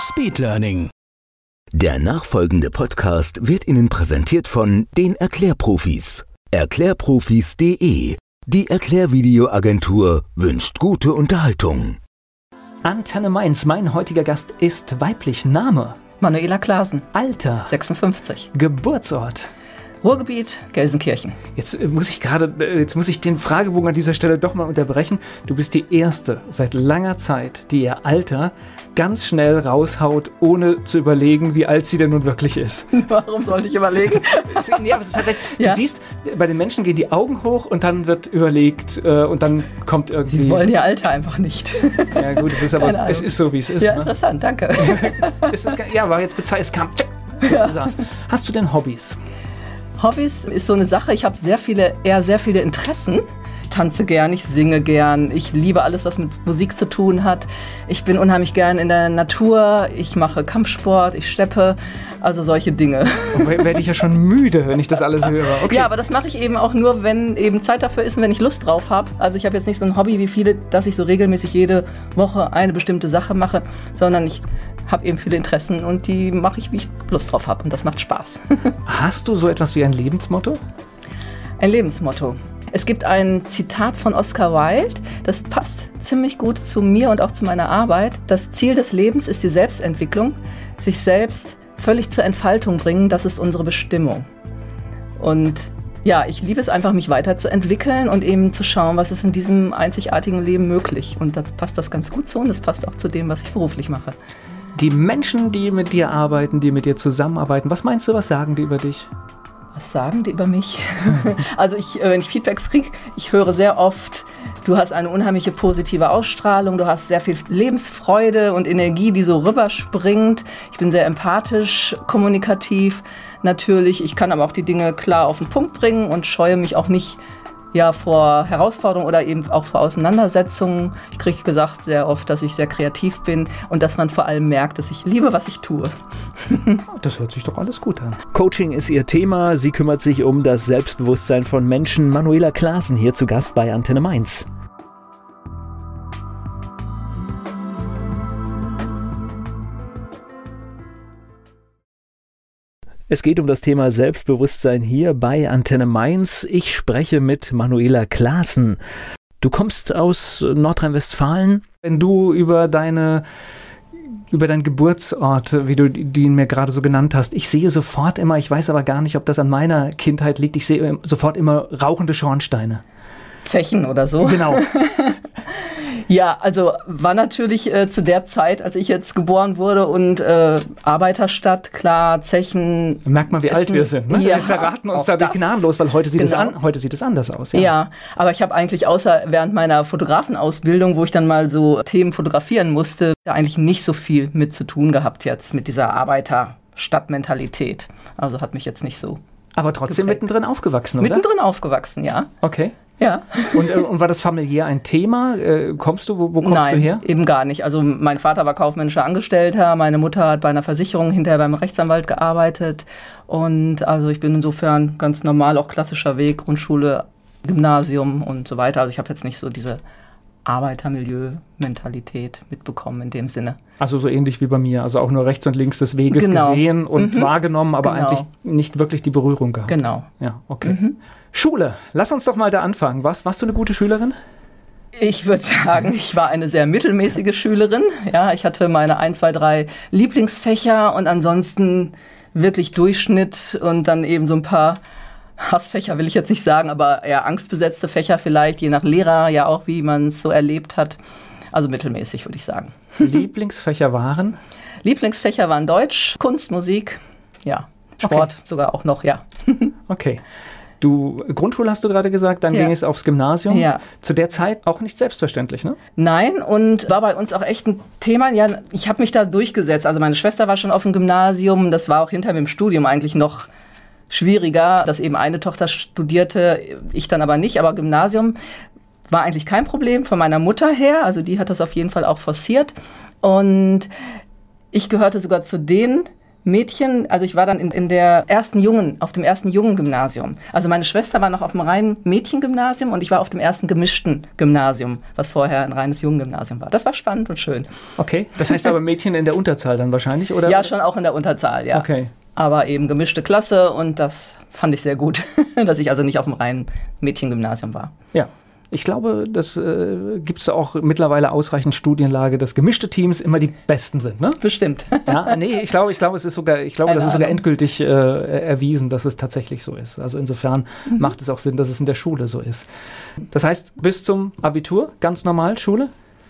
Speedlearning. Der nachfolgende Podcast wird Ihnen präsentiert von den Erklärprofis. Erklärprofis.de. Die Erklärvideoagentur wünscht gute Unterhaltung. Antenne Mainz, mein heutiger Gast ist weiblich. Name, Manuela Klasen, Alter, 56. Geburtsort. Ruhrgebiet, Gelsenkirchen. Jetzt äh, muss ich gerade, äh, jetzt muss ich den Fragebogen an dieser Stelle doch mal unterbrechen. Du bist die erste seit langer Zeit, die ihr Alter ganz schnell raushaut, ohne zu überlegen, wie alt sie denn nun wirklich ist. Warum sollte ich überlegen? ja, aber es ist tatsächlich, Ja. du siehst, bei den Menschen gehen die Augen hoch und dann wird überlegt äh, und dann kommt irgendwie. Die wollen ihr Alter einfach nicht. ja gut, es ist aber, es ist so, wie es ist. ja, ne? interessant, danke. es ist, ja, war jetzt bezeichnet, es kam, tschick, saß. Hast du denn Hobbys? Hobbys ist so eine Sache, ich habe sehr viele, eher sehr viele Interessen. Ich tanze gern, ich singe gern, ich liebe alles, was mit Musik zu tun hat. Ich bin unheimlich gern in der Natur, ich mache Kampfsport, ich steppe, also solche Dinge. Oh, Werde ich ja schon müde, wenn ich das alles höre. Okay. Ja, aber das mache ich eben auch nur, wenn eben Zeit dafür ist und wenn ich Lust drauf habe. Also ich habe jetzt nicht so ein Hobby wie viele, dass ich so regelmäßig jede Woche eine bestimmte Sache mache, sondern ich habe eben viele Interessen und die mache ich, wie ich Lust drauf habe und das macht Spaß. Hast du so etwas wie ein Lebensmotto? Ein Lebensmotto. Es gibt ein Zitat von Oscar Wilde, das passt ziemlich gut zu mir und auch zu meiner Arbeit. Das Ziel des Lebens ist die Selbstentwicklung, sich selbst völlig zur Entfaltung bringen, das ist unsere Bestimmung. Und ja, ich liebe es einfach, mich weiterzuentwickeln und eben zu schauen, was ist in diesem einzigartigen Leben möglich. Und da passt das ganz gut so und das passt auch zu dem, was ich beruflich mache. Die Menschen, die mit dir arbeiten, die mit dir zusammenarbeiten, was meinst du, was sagen die über dich? Was sagen die über mich? also ich, äh, wenn ich Feedbacks kriege, ich höre sehr oft, du hast eine unheimliche positive Ausstrahlung, du hast sehr viel Lebensfreude und Energie, die so rüberspringt. Ich bin sehr empathisch, kommunikativ natürlich. Ich kann aber auch die Dinge klar auf den Punkt bringen und scheue mich auch nicht ja, vor Herausforderungen oder eben auch vor Auseinandersetzungen. Ich kriege gesagt sehr oft, dass ich sehr kreativ bin und dass man vor allem merkt, dass ich liebe, was ich tue. Das hört sich doch alles gut an. Coaching ist ihr Thema. Sie kümmert sich um das Selbstbewusstsein von Menschen. Manuela Klaassen hier zu Gast bei Antenne Mainz. Es geht um das Thema Selbstbewusstsein hier bei Antenne Mainz. Ich spreche mit Manuela Klaassen. Du kommst aus Nordrhein-Westfalen. Wenn du über deine über deinen Geburtsort, wie du den mir gerade so genannt hast. Ich sehe sofort immer, ich weiß aber gar nicht, ob das an meiner Kindheit liegt, ich sehe sofort immer rauchende Schornsteine. Zechen oder so. Genau. Ja, also war natürlich äh, zu der Zeit, als ich jetzt geboren wurde und äh, Arbeiterstadt, klar, Zechen. Merkt mal, wie alt Essen. wir sind. Ne? Ja, wir verraten uns da gnadenlos, weil heute sieht, es Genau. an, heute sieht es anders aus. Ja. aber ich habe eigentlich außer während meiner Fotografenausbildung, wo ich dann mal so Themen fotografieren musste, da eigentlich nicht so viel mit zu tun gehabt jetzt mit dieser Arbeiterstadtmentalität. Also hat mich jetzt nicht so Aber trotzdem Geprägt. mittendrin aufgewachsen, oder? mittendrin aufgewachsen, ja. Okay. Ja. Und, äh, und war das familiär ein Thema? Äh, kommst du, wo, wo kommst Nein, du her? eben gar nicht. Also mein Vater war kaufmännischer Angestellter, meine Mutter hat bei einer Versicherung hinterher beim Rechtsanwalt gearbeitet und also ich bin insofern ganz normal, auch klassischer Weg, Grundschule, Gymnasium und so weiter. Also ich habe jetzt nicht so diese Arbeitermilieu-Mentalität mitbekommen in dem Sinne. Also so ähnlich wie bei mir. Also auch nur rechts und links des Weges Genau. gesehen und Mhm. wahrgenommen, aber Genau. eigentlich nicht wirklich die Berührung gehabt. Genau. Ja, okay. Schule, lass uns doch mal da anfangen. Was, warst du eine gute Schülerin? Ich würde sagen, ich war eine sehr mittelmäßige Schülerin. Ja, ich hatte meine ein, zwei, drei Lieblingsfächer und ansonsten wirklich Durchschnitt und dann eben so ein paar Hassfächer will ich jetzt nicht sagen, aber eher angstbesetzte Fächer vielleicht, je nach Lehrer ja auch, wie man es so erlebt hat. Also mittelmäßig, würde ich sagen. Lieblingsfächer waren? Lieblingsfächer waren Deutsch, Kunst, Musik, ja, Sport sogar auch noch, ja. Okay. Du, Grundschule hast du gerade gesagt, dann Ja. ging es aufs Gymnasium. Ja. Zu der Zeit auch nicht selbstverständlich, ne? Nein, und war bei uns auch echt ein Thema. Ja, ich habe mich da durchgesetzt. Also meine Schwester war schon auf dem Gymnasium. Das war auch hinter dem Studium eigentlich noch schwieriger, dass eben eine Tochter studierte, ich dann aber nicht. Aber Gymnasium war eigentlich kein Problem von meiner Mutter her. Also die hat das auf jeden Fall auch forciert. Und ich gehörte sogar zu den Mädchen, also ich war dann in, in der ersten Jungen, auf dem ersten Jungen-Gymnasium. Also meine Schwester war noch auf dem reinen Mädchengymnasium und ich war auf dem ersten gemischten Gymnasium, was vorher ein reines Jungen-Gymnasium war. Das war spannend und schön. Okay. Das heißt aber Mädchen in der Unterzahl dann wahrscheinlich, oder? Ja, schon auch in der Unterzahl, ja. Okay. Aber eben gemischte Klasse und das fand ich sehr gut, dass ich also nicht auf dem reinen Mädchengymnasium war. Ja. Ich glaube, das äh, gibt es auch mittlerweile ausreichend Studienlage, dass gemischte Teams immer die besten sind, ne? Bestimmt. Ja, nee, ich glaube, ich glaube, es ist sogar, ich glaube, das ist sogar Ahnung. endgültig äh, erwiesen, dass es tatsächlich so ist. Also insofern Mhm. macht es auch Sinn, dass es in der Schule so ist. Das heißt, bis zum Abitur ganz normal Schule,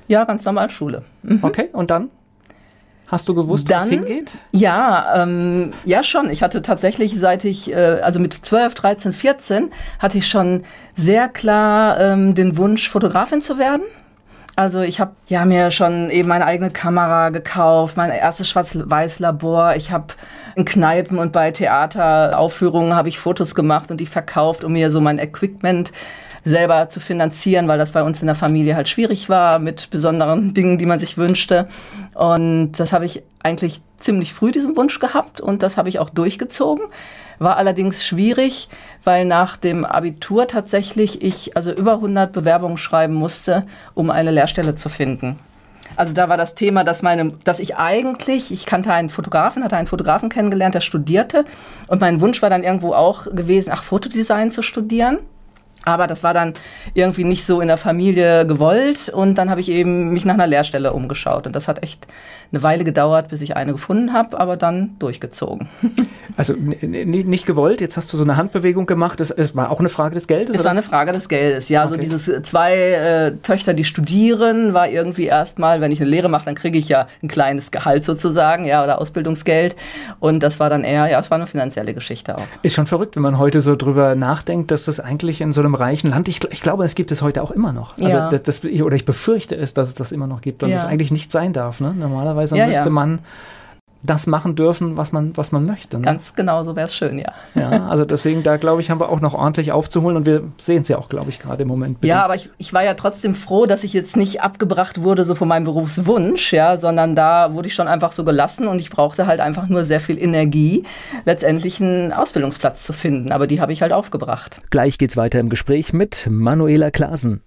Ja, ganz normal Schule. okay, und dann hast du gewusst, Dann- hingeht? Ja, ähm, ja schon. Ich hatte tatsächlich, seit ich, äh, also mit 12, 13, 14, hatte ich schon sehr klar ähm, den Wunsch, Fotografin zu werden. Also ich habe ja mir schon eben meine eigene Kamera gekauft, mein erstes Schwarz-Weiß-Labor. Ich habe in Kneipen und bei Theateraufführungen habe ich Fotos gemacht und die verkauft, um mir so mein Equipment selber zu finanzieren, weil das bei uns in der Familie halt schwierig war mit besonderen Dingen, die man sich wünschte. Und das habe ich eigentlich ziemlich früh diesen Wunsch gehabt und das habe ich auch durchgezogen. War allerdings schwierig, weil nach dem Abitur tatsächlich ich also über 100 Bewerbungen schreiben musste, um eine Lehrstelle zu finden. Also da war das Thema, dass meine, dass ich eigentlich, ich kannte einen Fotografen, hatte einen Fotografen kennengelernt, der studierte und mein Wunsch war dann irgendwo auch gewesen, ach Fotodesign zu studieren. Aber das war dann irgendwie nicht so in der Familie gewollt und dann habe ich eben mich nach einer Lehrstelle umgeschaut und das hat echt eine Weile gedauert, bis ich eine gefunden habe, aber dann durchgezogen. Also nicht gewollt, jetzt hast du so eine Handbewegung gemacht, das, es war auch eine Frage des Geldes? Es war eine Frage des Geldes. Ja, so Okay. dieses äh, zwei äh, Töchter, die studieren, war irgendwie erstmal, wenn ich eine Lehre mache, dann kriege ich ja ein kleines Gehalt sozusagen, ja, oder Ausbildungsgeld. Und das war dann eher, ja, es war eine finanzielle Geschichte auch. Ist schon verrückt, wenn man heute so drüber nachdenkt, dass das eigentlich in so einem reichen Land, ich, ich glaube, es gibt es heute auch immer noch. Also Ja. das, das, oder ich befürchte es, dass es das immer noch gibt und Ja. das eigentlich nicht sein darf. Ne? Normalerweise Ja, müsste man das machen dürfen, was man, was man möchte. Ne? Ganz genau so wäre es schön, ja. Ja, also deswegen, da glaube ich, haben wir auch noch ordentlich aufzuholen und wir sehen es ja auch, glaube ich, gerade im Moment. Ja, aber ich, ich war ja trotzdem froh, dass ich jetzt nicht abgebracht wurde, so von meinem Berufswunsch, ja, sondern da wurde ich schon einfach so gelassen und ich brauchte halt einfach nur sehr viel Energie, letztendlich einen Ausbildungsplatz zu finden. Aber die habe ich halt aufgebracht. Gleich geht's weiter im Gespräch mit Manuela Klasen.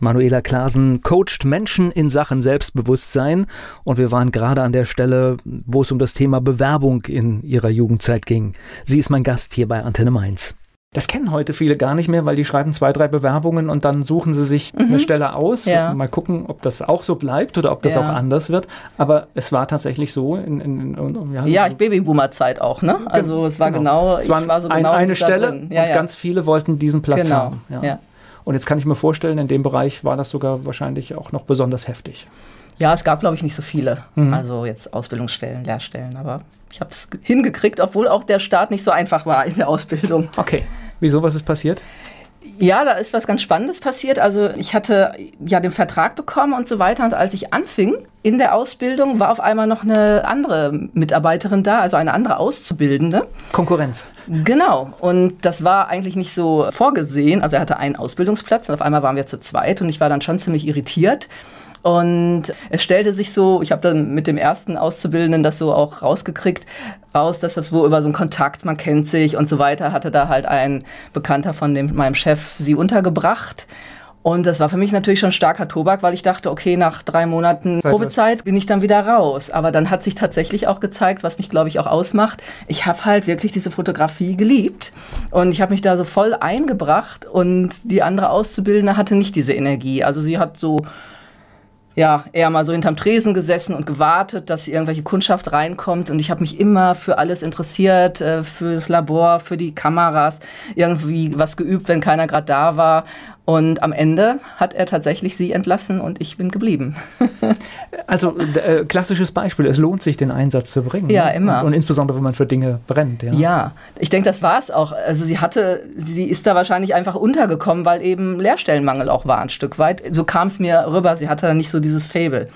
Manuela Klasen coacht Menschen in Sachen Selbstbewusstsein und wir waren gerade an der Stelle, wo es um das Thema Bewerbung in ihrer Jugendzeit ging. Sie ist mein Gast hier bei Antenne Mainz. Das kennen heute viele gar nicht mehr, weil die schreiben zwei, drei Bewerbungen und dann suchen sie sich eine Stelle aus. Ja. Mal gucken, ob das auch so bleibt oder ob das Ja. auch anders wird. Aber es war tatsächlich so in, in, in ja, Ja, ich Babyboomer-Zeit auch, ne? Also es war genau, es ich war so ein, genau eine Stelle drin. Ja, und ja. ganz viele wollten diesen Platz genau. haben. Ja. Und jetzt kann ich mir vorstellen, in dem Bereich war das sogar wahrscheinlich auch noch besonders heftig. ja, es gab, glaube ich, nicht so viele. Mhm. Also jetzt Ausbildungsstellen, Lehrstellen. Aber ich habe es hingekriegt, obwohl auch der Start nicht so einfach war in der Ausbildung. Okay. Wieso, was ist passiert? Ja, da ist was ganz Spannendes passiert. Also ich hatte ja den Vertrag bekommen und so weiter. Und als ich anfing in der Ausbildung, war auf einmal noch eine andere Mitarbeiterin da, also eine andere Auszubildende. Konkurrenz. Genau. Und das war eigentlich nicht so vorgesehen. Also er hatte einen Ausbildungsplatz und auf einmal waren wir zu zweit und ich war dann schon ziemlich irritiert. Und es stellte sich so, ich habe dann mit dem ersten Auszubildenden das so auch rausgekriegt, raus, dass das wo über so einen Kontakt, man kennt sich und so weiter, hatte da halt ein Bekannter von dem, meinem Chef sie untergebracht. Und das war für mich natürlich schon starker Tobak, weil ich dachte, okay, nach drei Monaten Probezeit bin ich dann wieder raus. Aber dann hat sich tatsächlich auch gezeigt, was mich, glaube ich, auch ausmacht. Ich habe halt wirklich diese Fotografie geliebt. Und ich habe mich da so voll eingebracht. Und die andere Auszubildende hatte nicht diese Energie. Also sie hat so ja, eher mal so hinterm Tresen gesessen und gewartet, dass irgendwelche Kundschaft reinkommt. Und ich habe mich immer für alles interessiert, äh, für das Labor, für die Kameras, irgendwie was geübt, wenn keiner gerade da war. Und am Ende hat er tatsächlich sie entlassen und ich bin geblieben. also äh, klassisches Beispiel, es lohnt sich, den Einsatz zu bringen. Ja, ne? immer. Und, und, insbesondere, wenn man für Dinge brennt. Ja, ja ich denke, das war es auch. Also sie hatte, sie ist da wahrscheinlich einfach untergekommen, weil eben Lehrstellenmangel auch war ein Stück weit. So kam es mir rüber, sie hatte da nicht so dieses Fable.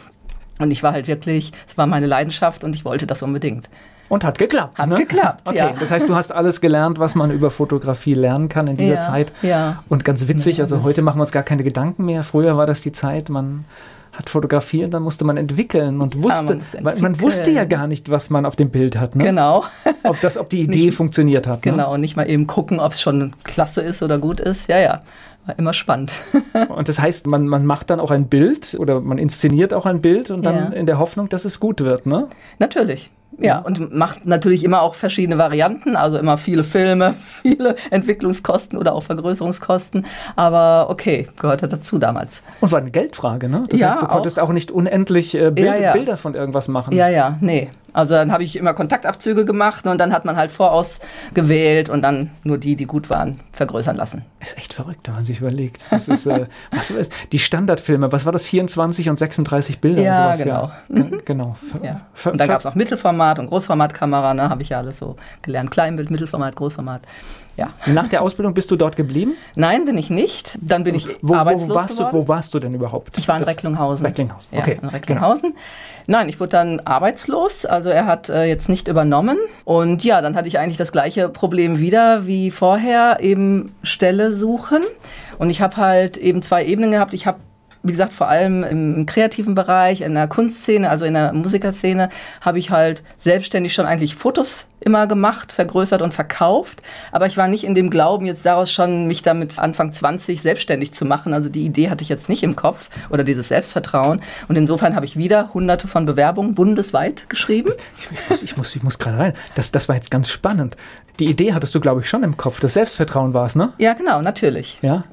Und ich war halt wirklich, es war meine Leidenschaft und ich wollte das unbedingt. Und hat geklappt. Hat ne? geklappt, okay. ja. Das heißt, du hast alles gelernt, was man über Fotografie lernen kann in dieser ja, Zeit. Ja. Und ganz witzig, also heute machen wir uns gar keine Gedanken mehr. Früher war das die Zeit, man hat fotografiert, dann musste man entwickeln und wusste, ja, man, man, wusste ja gar nicht, was man auf dem Bild hat. Ne? Genau. Ob, das, ob die Idee nicht, funktioniert hat. Ne? Genau, und nicht mal eben gucken, ob es schon klasse ist oder gut ist. Ja, ja. War immer spannend. und das heißt, man, man macht dann auch ein Bild oder man inszeniert auch ein Bild und dann Ja. in der Hoffnung, dass es gut wird, ne? Natürlich. Ja, und macht natürlich immer auch verschiedene Varianten, also immer viele Filme, viele Entwicklungskosten oder auch Vergrößerungskosten. Aber okay, gehörte dazu damals. Und war eine Geldfrage, ne? Das Ja, heißt, du konntest auch, nicht unendlich äh, Bild, Ja, ja. Bilder von irgendwas machen. Ja, ja, nee. Also dann habe ich immer Kontaktabzüge gemacht und dann hat man halt vorausgewählt und dann nur die, die gut waren, vergrößern lassen. Ist echt verrückt, wenn man sich überlegt. Das ist, äh, was ist die Standardfilme, was war das? 24 und 36 Bilder Ja, und sowas, ja. Ge- Genau. Ja. Und dann gab es noch Mittelformat und Großformatkamera, ne, habe ich ja alles so gelernt. Kleinbild, Mittelformat, Großformat. Ja. Nach der Ausbildung bist du dort geblieben? Nein, bin ich nicht. Dann bin ich Wo, wo, arbeitslos warst, du, geworden. wo warst du denn überhaupt? Ich war in Das- Recklinghausen. Recklinghausen, Ja, okay. in Recklinghausen. Nein, ich wurde dann arbeitslos. Also er hat äh, jetzt nicht übernommen. Und ja, dann hatte ich eigentlich das gleiche Problem wieder wie vorher, eben Stelle suchen. Und ich habe halt eben zwei Ebenen gehabt. Ich habe wie gesagt, vor allem im kreativen Bereich, in der Kunstszene, also in der Musikerszene, habe ich halt selbstständig schon eigentlich Fotos immer gemacht, vergrößert und verkauft. Aber ich war nicht in dem Glauben, jetzt daraus schon mich damit Anfang 20 selbstständig zu machen. Also die Idee hatte ich jetzt nicht im Kopf oder dieses Selbstvertrauen. Und insofern habe ich wieder hunderte von Bewerbungen bundesweit geschrieben. Ich muss, ich muss, ich muss gerade rein. Das, das war jetzt ganz spannend. Die Idee hattest du, glaube ich, schon im Kopf. Das Selbstvertrauen war es, ne? Ja, genau, natürlich. Ja.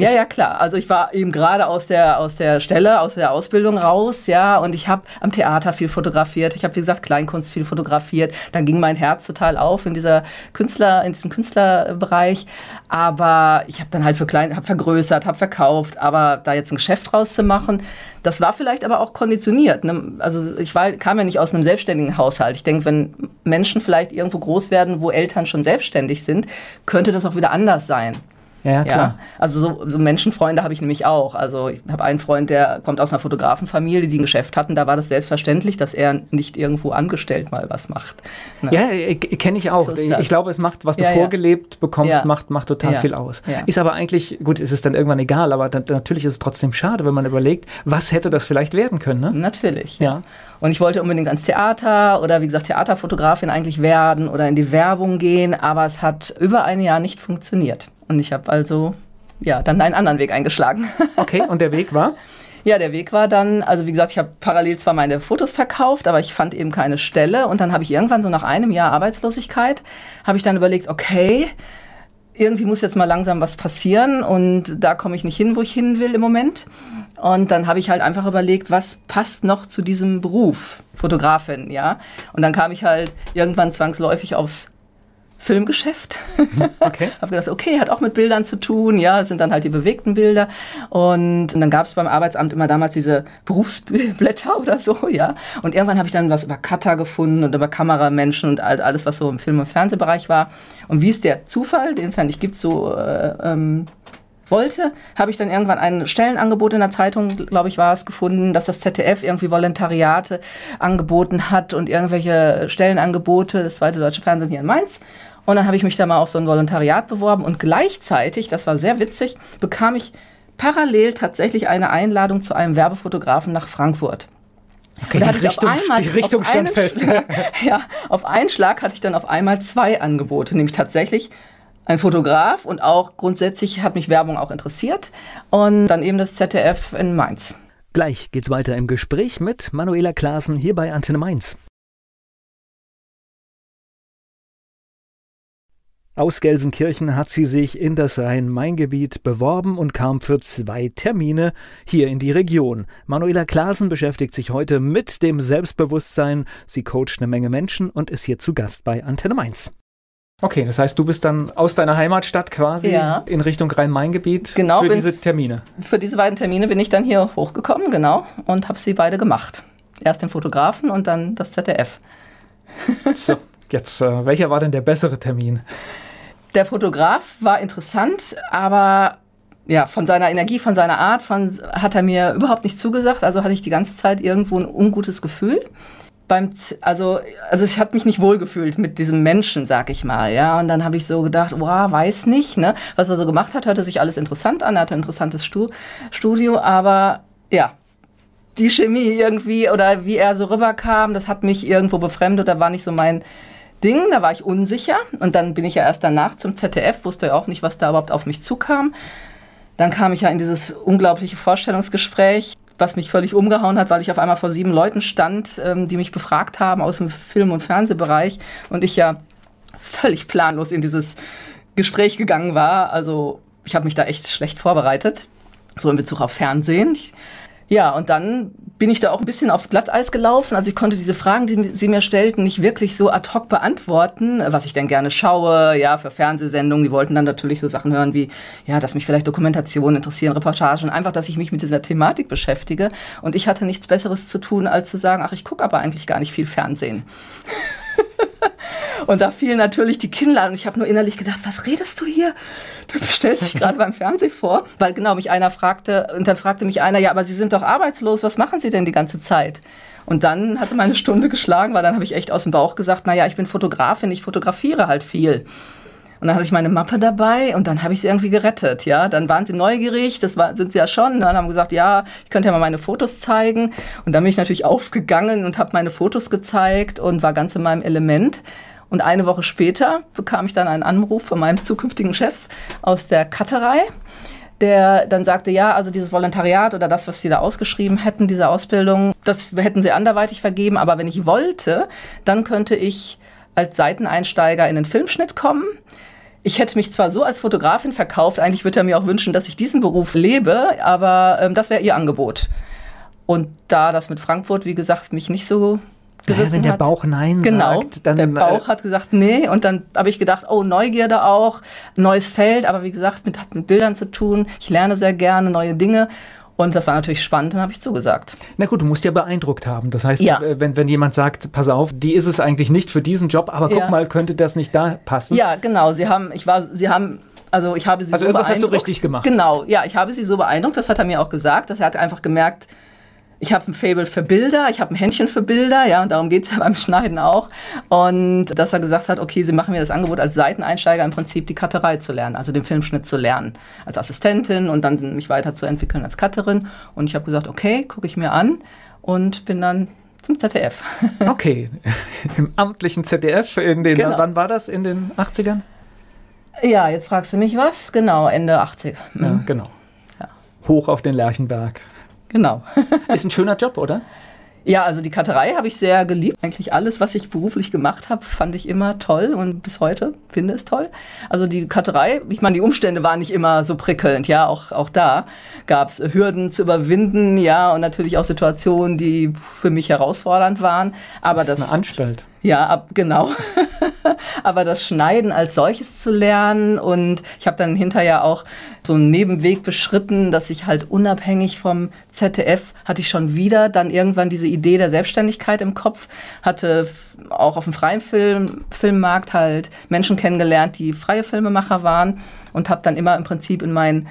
Ja, ja, klar. Also ich war eben gerade aus der, aus der Stelle, aus der Ausbildung raus, ja, und ich habe am Theater viel fotografiert. Ich habe, wie gesagt, Kleinkunst viel fotografiert. Dann ging mein Herz total auf in dieser Künstler, in diesem Künstlerbereich. Aber ich habe dann halt für klein, habe vergrößert, habe verkauft, aber da jetzt ein Geschäft draus zu machen, das war vielleicht aber auch konditioniert. Ne? Also ich war, kam ja nicht aus einem selbstständigen Haushalt. Ich denke, wenn Menschen vielleicht irgendwo groß werden, wo Eltern schon selbstständig sind, könnte das auch wieder anders sein. Ja, klar. Ja, also so, so Menschenfreunde habe ich nämlich auch. Also ich habe einen Freund, der kommt aus einer Fotografenfamilie, die ein Geschäft hatten. Da war das selbstverständlich, dass er nicht irgendwo angestellt mal was macht. Ne? Ja, äh, kenne ich auch. Das. Ich glaube, es macht, was du Ja, ja. vorgelebt bekommst, Ja. macht, macht total viel aus. Ist aber eigentlich, gut, ist es dann irgendwann egal, aber dann, natürlich ist es trotzdem schade, wenn man überlegt, was hätte das vielleicht werden können, ne? Natürlich. Ja. Und ich wollte unbedingt ans Theater oder wie gesagt Theaterfotografin eigentlich werden oder in die Werbung gehen, aber es hat über ein Jahr nicht funktioniert. Und ich habe also ja dann einen anderen Weg eingeschlagen. Okay, und der Weg war? Ja, der Weg war dann, also wie gesagt, ich habe parallel zwar meine Fotos verkauft, aber ich fand eben keine Stelle. Und dann habe ich irgendwann so nach einem Jahr Arbeitslosigkeit, habe ich dann überlegt, okay, irgendwie muss jetzt mal langsam was passieren und da komme ich nicht hin, wo ich hin will im Moment. Und dann habe ich halt einfach überlegt, was passt noch zu diesem Beruf, Fotografin, ja. Und dann kam ich halt irgendwann zwangsläufig aufs Filmgeschäft. Okay. habe gedacht, okay, hat auch mit Bildern zu tun, ja, es sind dann halt die bewegten Bilder. Und, und dann gab es beim Arbeitsamt immer damals diese Berufsblätter oder so, ja. Und irgendwann habe ich dann was über Cutter gefunden und über Kameramenschen und all, alles, was so im Film- und Fernsehbereich war. Und wie es der Zufall, den es ja nicht gibt, so äh, ähm, wollte, habe ich dann irgendwann ein Stellenangebot in der Zeitung, glaube ich, war es, gefunden, dass das ZDF irgendwie Volontariate angeboten hat und irgendwelche Stellenangebote, das zweite deutsche Fernsehen hier in Mainz. Und dann habe ich mich da mal auf so ein Volontariat beworben und gleichzeitig, das war sehr witzig, bekam ich parallel tatsächlich eine Einladung zu einem Werbefotografen nach Frankfurt. Okay, da die hatte ich Richtung, auf einmal, die Richtung auf stand einen fest. Schlag, ja, auf einen Schlag hatte ich dann auf einmal zwei Angebote, nämlich tatsächlich ein Fotograf und auch grundsätzlich hat mich Werbung auch interessiert und dann eben das ZDF in Mainz. Gleich geht's weiter im Gespräch mit Manuela Klaassen hier bei Antenne Mainz. Aus Gelsenkirchen hat sie sich in das Rhein-Main-Gebiet beworben und kam für zwei Termine hier in die Region. Manuela Klaassen beschäftigt sich heute mit dem Selbstbewusstsein. Sie coacht eine Menge Menschen und ist hier zu Gast bei Antenne Mainz. Okay, das heißt, du bist dann aus deiner Heimatstadt quasi Ja. in Richtung Rhein-Main-Gebiet Genau, für diese Termine. Für diese beiden Termine bin ich dann hier hochgekommen, genau, und habe sie beide gemacht. Erst den Fotografen und dann das ZDF. So, jetzt, äh, welcher war denn der bessere Termin? Der Fotograf war interessant, aber ja, von seiner Energie, von seiner Art, von, hat er mir überhaupt nicht zugesagt. Also hatte ich die ganze Zeit irgendwo ein ungutes Gefühl. Beim, also, also ich habe mich nicht wohlgefühlt mit diesem Menschen, sag ich mal, ja. Und dann habe ich so gedacht, wow, weiß nicht, ne. Was er so gemacht hat, hörte sich alles interessant an. Er hatte ein interessantes Stu Studio, aber ja, die Chemie irgendwie oder wie er so rüberkam, das hat mich irgendwo befremdet oder war nicht so mein Ding. Da war ich unsicher. Und dann bin ich ja erst danach zum ZDF, wusste ja auch nicht, was da überhaupt auf mich zukam. Dann kam ich ja in dieses unglaubliche Vorstellungsgespräch, was mich völlig umgehauen hat, weil ich auf einmal vor sieben Leuten stand, ähm, die mich befragt haben aus dem Film- und Fernsehbereich und ich ja völlig planlos in dieses Gespräch gegangen war. Also ich habe mich da echt schlecht vorbereitet, so in Bezug auf Fernsehen. Ich, ja, und dann bin ich da auch ein bisschen auf Glatteis gelaufen. Also ich konnte diese Fragen, die sie mir stellten, nicht wirklich so ad hoc beantworten, was ich denn gerne schaue, ja, für Fernsehsendungen. Die wollten dann natürlich so Sachen hören wie, ja, dass mich vielleicht Dokumentationen interessieren, Reportagen, einfach, dass ich mich mit dieser Thematik beschäftige. Und ich hatte nichts Besseres zu tun, als zu sagen, ach, ich gucke aber eigentlich gar nicht viel Fernsehen. Und da fielen natürlich die Kinnladen. Ich habe nur innerlich gedacht, was redest du hier? Du stellst dich gerade beim Fernsehen vor. Weil genau mich einer fragte, und dann fragte mich einer, ja, aber Sie sind doch arbeitslos, was machen Sie denn die ganze Zeit? Und dann hatte meine Stunde geschlagen, weil dann habe ich echt aus dem Bauch gesagt, naja, ich bin Fotografin, ich fotografiere halt viel. Und dann hatte ich meine Mappe dabei und dann habe ich sie irgendwie gerettet, ja. Dann waren sie neugierig, das war, sind sie ja schon. Dann haben gesagt, ja, ich könnte ja mal meine Fotos zeigen. Und dann bin ich natürlich aufgegangen und habe meine Fotos gezeigt und war ganz in meinem Element. Und eine Woche später bekam ich dann einen Anruf von meinem zukünftigen Chef aus der Cutterei, der dann sagte, ja, also dieses Volontariat oder das, was sie da ausgeschrieben hätten, diese Ausbildung, das hätten sie anderweitig vergeben. Aber wenn ich wollte, dann könnte ich als Seiteneinsteiger in den Filmschnitt kommen. Ich hätte mich zwar so als Fotografin verkauft, eigentlich würde er mir auch wünschen, dass ich diesen Beruf lebe, aber ähm, das wäre ihr Angebot. Und da das mit Frankfurt, wie gesagt, mich nicht so gerissen wenn der hat, Bauch Nein genau, sagt, dann der Bauch äh, hat gesagt nee und dann habe ich gedacht, oh Neugierde auch, neues Feld, aber wie gesagt, mit, hat mit Bildern zu tun. Ich lerne sehr gerne neue Dinge und das war natürlich spannend und habe ich zugesagt. Na gut, du musst ja beeindruckt haben. Das heißt, Ja. äh, wenn, wenn jemand sagt, pass auf, die ist es eigentlich nicht für diesen Job, aber guck Ja. mal, könnte das nicht da passen? Ja, genau. Sie haben, ich war, sie haben, also ich habe sie Also so irgendwas hast du beeindruckt. richtig gemacht. Genau, ja, ich habe sie so beeindruckt. Das hat er mir auch gesagt. Dass er hat einfach gemerkt, ich habe ein Fable für Bilder, ich habe ein Händchen für Bilder, ja, und darum geht's ja beim Schneiden auch. Und dass er gesagt hat, okay, sie machen mir das Angebot als Seiteneinsteiger im Prinzip die Cutterei zu lernen, also den Filmschnitt zu lernen, als Assistentin und dann mich weiterzuentwickeln als Cutterin. Und ich habe gesagt, okay, gucke ich mir an und bin dann zum ZDF. Okay, im amtlichen ZDF, in den, Genau. wann war das? In den 80ern? ja, jetzt fragst du mich was? Genau, Ende 80. Mhm. Ja, genau. Hoch auf den Lerchenberg. Genau. Ist ein schöner Job, oder? Ja, also die Cutterei habe ich sehr geliebt. Eigentlich alles, was ich beruflich gemacht habe, fand ich immer toll und bis heute finde es toll. Also die Cutterei, ich meine, die Umstände waren nicht immer so prickelnd, ja, auch, auch da gab es Hürden zu überwinden, ja, und natürlich auch Situationen, die für mich herausfordernd waren. Aber Das das, ist eine Anstalt. Ja, ab, genau. Aber das Schneiden als solches zu lernen und ich habe dann hinterher auch so einen Nebenweg beschritten, dass ich halt unabhängig vom ZDF hatte ich schon wieder dann irgendwann diese Idee der Selbstständigkeit im Kopf, hatte auch auf dem freien Film, Filmmarkt halt Menschen kennengelernt, die freie Filmemacher waren und habe dann immer im Prinzip in meinen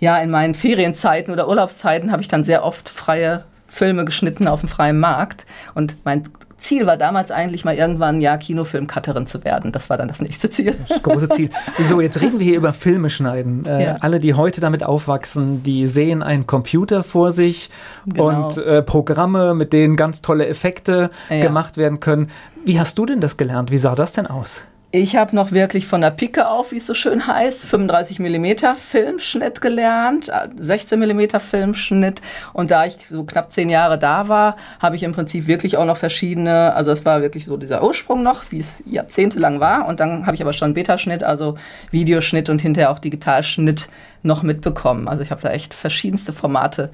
ja, in meinen Ferienzeiten oder Urlaubszeiten habe ich dann sehr oft freie Filme geschnitten auf dem freien Markt. Und mein Ziel war damals eigentlich mal irgendwann, ja, Kinofilmcutterin zu werden. Das war dann das nächste Ziel. Das große Ziel. So, jetzt reden wir hier über Filme schneiden. Äh, Ja. Alle, die heute damit aufwachsen, die sehen einen Computer vor sich Genau. und äh, Programme, mit denen ganz tolle Effekte Ja. gemacht werden können. Wie hast du denn das gelernt? Wie sah das denn aus? Ich habe noch wirklich von der Pike auf, wie es so schön heißt, 35 mm Filmschnitt gelernt, äh, 16 mm Filmschnitt. Und da ich so knapp zehn Jahre da war, habe ich im Prinzip wirklich auch noch verschiedene, also es war wirklich so dieser Ursprung noch, wie es jahrzehntelang war. Und dann habe ich aber schon Betaschnitt, also Videoschnitt und hinterher auch Digitalschnitt noch mitbekommen. Also ich habe da echt verschiedenste Formate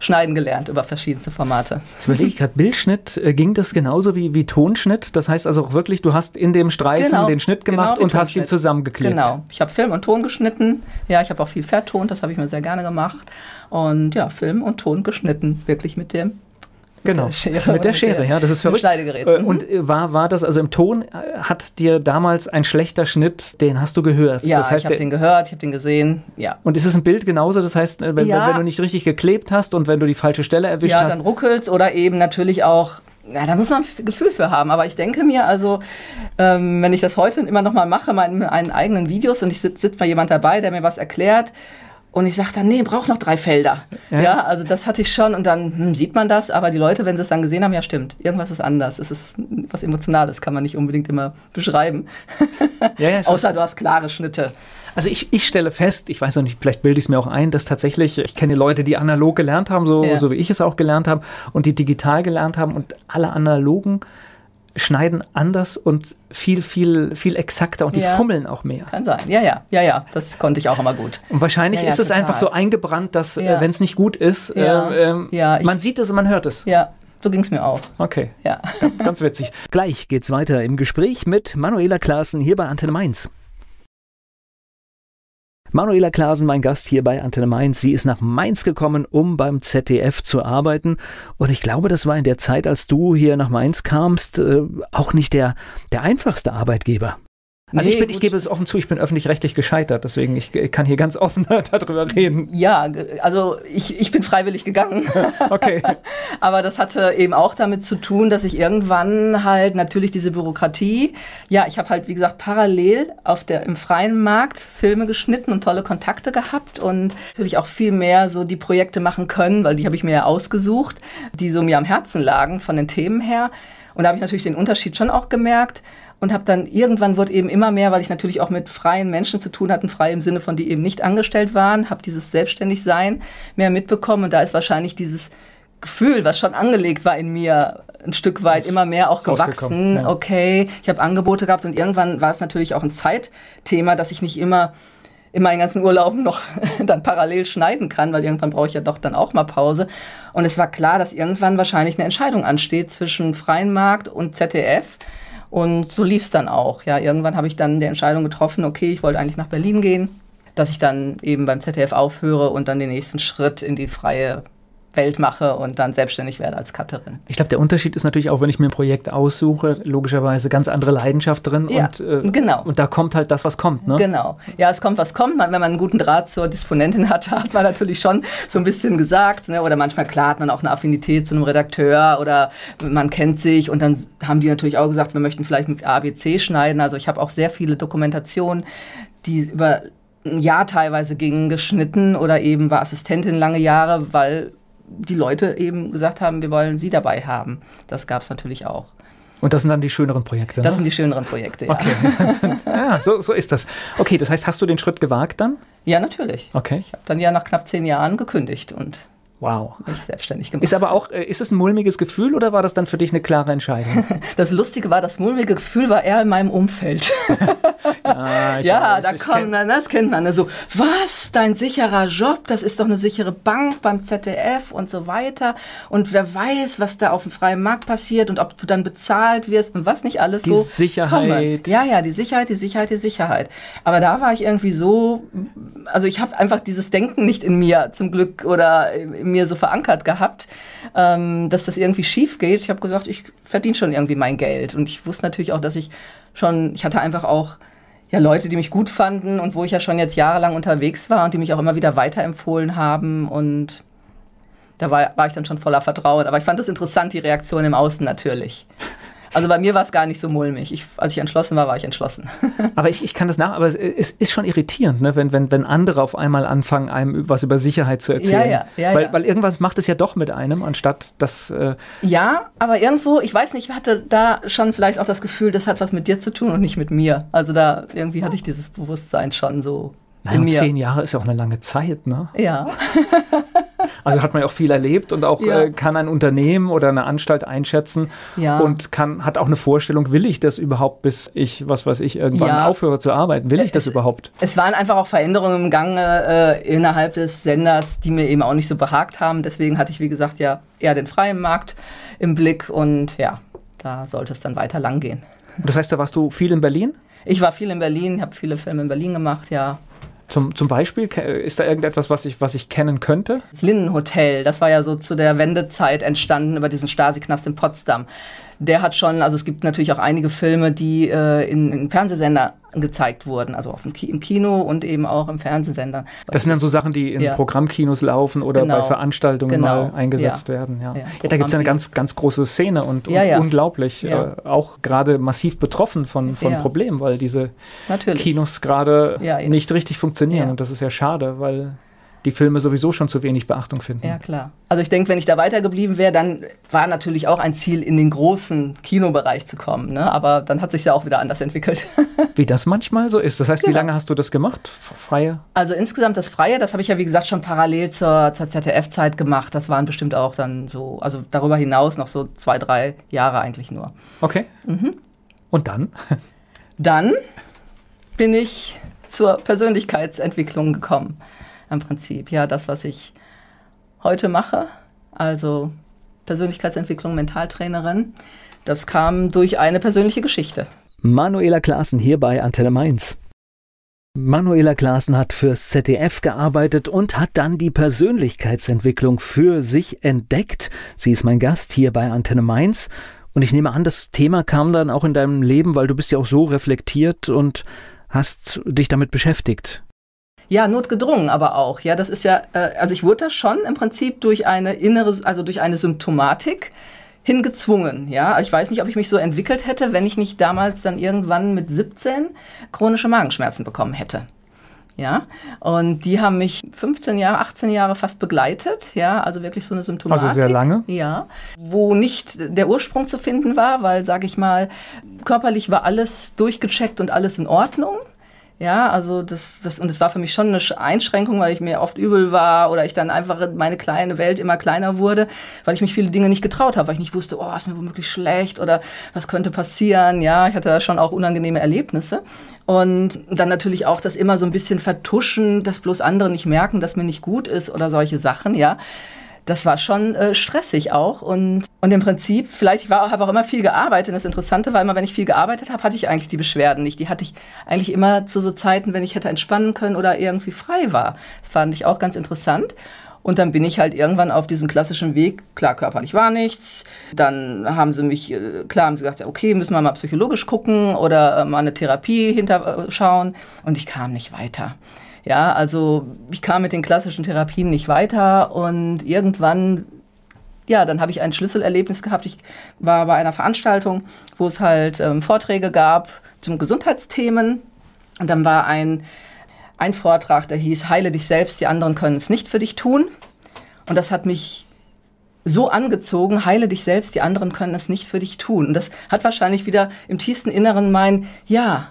schneiden gelernt über verschiedenste Formate. Jetzt überlege ich gerade, Bildschnitt, äh, ging das genauso wie, wie Tonschnitt? Das heißt also auch wirklich, du hast in dem Streifen Genau, den Schnitt genau gemacht wie und hast ihn zusammengeklebt. Genau. Ich habe Film und Ton geschnitten. Ja, ich habe auch viel vertont, das habe ich mir sehr gerne gemacht. Und ja, Film und Ton geschnitten, wirklich mit dem Genau, der Schere mit der Schere, ja, das ist mit verrückt. Schneidegerät. Äh, Mhm. Und äh, war, war das, also im Ton äh, hat dir damals ein schlechter Schnitt, den hast du gehört? Ja, das heißt, ich habe den gehört, ich habe den gesehen. Ja. Und ist es ein Bild genauso? Das heißt, wenn, Ja. wenn du nicht richtig geklebt hast und wenn du die falsche Stelle erwischt Ja, hast, dann ruckelt's oder eben natürlich auch. Ja, da muss man ein Gefühl für haben. Aber ich denke mir, also, ähm, wenn ich das heute immer noch mal mache, in meinen eigenen Videos und ich sitzt sitzt mal jemand dabei, der mir was erklärt und ich sage dann, nee, braucht noch drei Felder. Ja. Ja, also das hatte ich schon und dann hm, sieht man das, aber die Leute, wenn sie es dann gesehen haben, ja stimmt, irgendwas ist anders. Es ist was Emotionales, kann man nicht unbedingt immer beschreiben. Ja, ja, Außer du hast klare Schnitte. Also ich, ich stelle fest, ich weiß noch nicht, vielleicht bilde ich es mir auch ein, dass tatsächlich, ich kenne Leute, die analog gelernt haben, so, so wie ich es auch gelernt habe, und die digital gelernt haben und alle analogen schneiden anders und viel, viel, viel exakter und die Ja. fummeln auch mehr. Kann sein. Ja, ja, ja, ja, das konnte ich auch immer gut. Und wahrscheinlich Ja, ja, ist es total. einfach so eingebrannt, dass äh, Ja. wenn es nicht gut ist, Ja. äh, Ja, ich- man sieht es und man hört es. Ja, so ging's mir auch. Okay, Ja. ganz witzig. Gleich geht's weiter im Gespräch mit Manuela Klaassen hier bei Antenne Mainz. Manuela Klaasen, mein Gast hier bei Antenne Mainz. Sie ist nach Mainz gekommen, um beim ZDF zu arbeiten. Und ich glaube, das war in der Zeit, als du hier nach Mainz kamst, äh, auch nicht der, der einfachste Arbeitgeber. Also Nee, ich, bin, ich gebe es offen zu, ich bin öffentlich-rechtlich gescheitert, deswegen ich, ich kann hier ganz offen darüber reden. Ja, also ich, ich bin freiwillig gegangen. Okay. Aber das hatte eben auch damit zu tun, dass ich irgendwann halt natürlich diese Bürokratie, ja, ich habe halt, wie gesagt, parallel auf der, im freien Markt Filme geschnitten und tolle Kontakte gehabt und natürlich auch viel mehr so die Projekte machen können, weil die habe ich mir ja ausgesucht, die so mir am Herzen lagen von den Themen her. Und da habe ich natürlich den Unterschied schon auch gemerkt und habe dann irgendwann wurde eben immer mehr, weil ich natürlich auch mit freien Menschen zu tun hatte, frei im Sinne von die eben nicht angestellt waren, habe dieses Selbstständigsein mehr mitbekommen und da ist wahrscheinlich dieses Gefühl, was schon angelegt war in mir, ein Stück weit immer mehr auch gewachsen. ja. Okay, ich habe Angebote gehabt und irgendwann war es natürlich auch ein Zeitthema, dass ich nicht immer in meinen ganzen Urlauben noch dann parallel schneiden kann, weil irgendwann brauche ich ja doch dann auch mal Pause. Und es war klar, dass irgendwann wahrscheinlich eine Entscheidung ansteht zwischen freien Markt und ZDF. Und so lief es dann auch. Ja, irgendwann habe ich dann die Entscheidung getroffen, okay, ich wollte eigentlich nach Berlin gehen, dass ich dann eben beim ZDF aufhöre und dann den nächsten Schritt in die freie Welt mache und dann selbstständig werde als Cutterin. Ich glaube, der Unterschied ist natürlich auch, wenn ich mir ein Projekt aussuche, logischerweise ganz andere Leidenschaft drin Ja, und, äh, genau. und da kommt halt das, was kommt. Ne? Genau. Ja, es kommt, was kommt. Man, wenn man einen guten Draht zur Disponentin hat, hat man natürlich schon so ein bisschen gesagt. Ne? Oder manchmal, klar, hat man auch eine Affinität zu einem Redakteur oder man kennt sich. Und dann haben die natürlich auch gesagt, wir möchten vielleicht mit ABC schneiden. Also ich habe auch sehr viele Dokumentationen, die über ein Jahr teilweise gingen, geschnitten oder eben war Assistentin lange Jahre, weil die Leute eben gesagt haben, wir wollen sie dabei haben. Das gab es natürlich auch. Und das sind dann die schöneren Projekte. Das ne? sind die schöneren Projekte, ja. Okay. ja, so, so ist das. Okay, das heißt, hast du den Schritt gewagt dann? Ja, natürlich. Okay. Ich habe dann ja nach knapp zehn Jahren gekündigt und Wow. mich selbstständig gemacht. Ist aber auch, äh, ist es ein mulmiges Gefühl oder war das dann für dich eine klare Entscheidung? das Lustige war, das mulmige Gefühl war eher in meinem Umfeld. Ah, ja, weiß, da kommen, kenn- das kennt man. ne, So, was, dein sicherer Job, das ist doch eine sichere Bank beim ZDF und so weiter. Und wer weiß, was da auf dem freien Markt passiert und ob du dann bezahlt wirst und was nicht alles Die so. Sicherheit. komme. Ja, ja, die Sicherheit, die Sicherheit, die Sicherheit. Aber da war ich irgendwie so, also ich habe einfach dieses Denken nicht in mir zum Glück oder in mir so verankert gehabt, ähm, dass das irgendwie schief geht. Ich habe gesagt, ich verdiene schon irgendwie mein Geld. Und ich wusste natürlich auch, dass ich schon, ich hatte einfach auch ja, Leute, die mich gut fanden und wo ich ja schon jetzt jahrelang unterwegs war und die mich auch immer wieder weiterempfohlen haben. Und da war, war ich dann schon voller Vertrauen. Aber ich fand das interessant, die Reaktion im Außen natürlich. Also bei mir war es gar nicht so mulmig. Ich, als ich entschlossen war, war ich entschlossen. Aber ich, ich kann das nach, aber es- ist schon irritierend, ne? wenn, wenn, wenn andere auf einmal anfangen, einem was über Sicherheit zu erzählen. Ja, ja, ja, weil, ja. weil irgendwas macht es ja doch mit einem, anstatt dass. Äh, Ja, aber irgendwo, ich weiß nicht, ich hatte da schon vielleicht auch das Gefühl, das hat was mit dir zu tun und nicht mit mir. Also da irgendwie hatte ich dieses Bewusstsein schon so naja, in und mir. zehn Jahre ist ja auch eine lange Zeit, ne? Ja. Also hat man ja auch viel erlebt und auch Ja. äh, kann ein Unternehmen oder eine Anstalt einschätzen Ja. und kann, hat auch eine Vorstellung, will ich das überhaupt, bis ich, was weiß ich, irgendwann Ja. aufhöre zu arbeiten? Will ich das Es- überhaupt? Es waren einfach auch Veränderungen im Gange äh, innerhalb des Senders, die mir eben auch nicht so behagt haben. Deswegen hatte ich, wie gesagt, ja eher den freien Markt im Blick und ja, da sollte es dann weiter lang gehen. Das heißt, da warst du viel in Berlin? Ich war viel in Berlin, habe viele Filme in Berlin gemacht, ja. Zum, zum Beispiel, ist da irgendetwas, was ich, was ich kennen könnte? Das Linnenhotel, das war ja so zu der Wendezeit entstanden über diesen Stasi-Knast in Potsdam. Der hat schon, also es gibt natürlich auch einige Filme, die äh, in, in Fernsehsender gezeigt wurden, also auf dem Ki im Kino und eben auch im Fernsehsender. Das sind dann so Sachen, die in Ja. Programmkinos laufen oder Genau. bei Veranstaltungen Genau. mal eingesetzt Ja. werden. Ja, Ja. da gibt es eine ganz, ganz große Szene und, und unglaublich, äh, auch gerade massiv betroffen von, von. Problemen, weil diese Natürlich. Kinos gerade nicht richtig funktionieren. Und das ist ja schade, weil die Filme sowieso schon zu wenig Beachtung finden. Ja, klar. Also ich denke, wenn ich da weitergeblieben wäre, dann war natürlich auch ein Ziel, in den großen Kinobereich zu kommen. Ne? Aber dann hat sich ja auch wieder anders entwickelt. Wie das manchmal so ist. Das heißt, wie Genau. lange hast du das gemacht? Freie? Also insgesamt das Freie, das habe ich ja wie gesagt schon parallel zur, zur ZDF-Zeit gemacht. Das waren bestimmt auch dann so, also darüber hinaus noch so zwei, drei Jahre eigentlich nur. Okay. Mhm. Und dann? Dann bin ich zur Persönlichkeitsentwicklung gekommen. Im Prinzip, ja, das, was ich heute mache, also Persönlichkeitsentwicklung, Mentaltrainerin, das kam durch eine persönliche Geschichte. Manuela Klaassen hier bei Antenne Mainz. Manuela Klaassen hat fürs ZDF gearbeitet und hat dann die Persönlichkeitsentwicklung für sich entdeckt. Sie ist mein Gast hier bei Antenne Mainz. Und ich nehme an, das Thema kam dann auch in deinem Leben, weil du bist ja auch so reflektiert und hast dich damit beschäftigt. Ja, notgedrungen aber auch. Ja, das ist ja, äh, also ich wurde da schon im Prinzip durch eine innere, also durch eine Symptomatik hingezwungen. Ja, ich weiß nicht, ob ich mich so entwickelt hätte, wenn ich nicht damals dann irgendwann mit 17 chronische Magenschmerzen bekommen hätte. Ja, und die haben mich 15 Jahre, 18 Jahre fast begleitet. Ja, also wirklich so eine Symptomatik. Also sehr lange? Ja, wo nicht der Ursprung zu finden war, weil, sage ich mal, körperlich war alles durchgecheckt und alles in Ordnung. Ja, also das, das, und es war für mich schon eine Sch- Einschränkung, weil ich mir oft übel war oder ich dann einfach meine kleine Welt immer kleiner wurde, weil ich mich viele Dinge nicht getraut habe, weil ich nicht wusste, oh, ist mir womöglich schlecht oder was könnte passieren. Ja, ich hatte da schon auch unangenehme Erlebnisse. Und dann natürlich auch das immer so ein bisschen vertuschen, dass bloß andere nicht merken, dass mir nicht gut ist oder solche Sachen, ja das war schon äh, stressig auch. Und, und im Prinzip, vielleicht, ich habe auch immer viel gearbeitet. Und das Interessante war immer, wenn ich viel gearbeitet habe, hatte ich eigentlich die Beschwerden nicht. Die hatte ich eigentlich immer zu so Zeiten, wenn ich hätte entspannen können oder irgendwie frei war. Das fand ich auch ganz interessant. Und dann bin ich halt irgendwann auf diesen klassischen Weg, klar, körperlich war nichts. Dann haben sie mich, äh, klar, haben sie gesagt, okay, müssen wir mal psychologisch gucken oder äh, mal eine Therapie hinterschauen. Und ich kam nicht weiter. Ja, also ich kam mit den klassischen Therapien nicht weiter und irgendwann, ja, dann habe ich ein Schlüsselerlebnis gehabt. Ich war bei einer Veranstaltung, wo es halt ähm, Vorträge gab zum Gesundheitsthemen und dann war ein, ein Vortrag, der hieß, heile dich selbst, die anderen können es nicht für dich tun. Und das hat mich so angezogen, heile dich selbst, die anderen können es nicht für dich tun. Und das hat wahrscheinlich wieder im tiefsten Inneren mein, ja,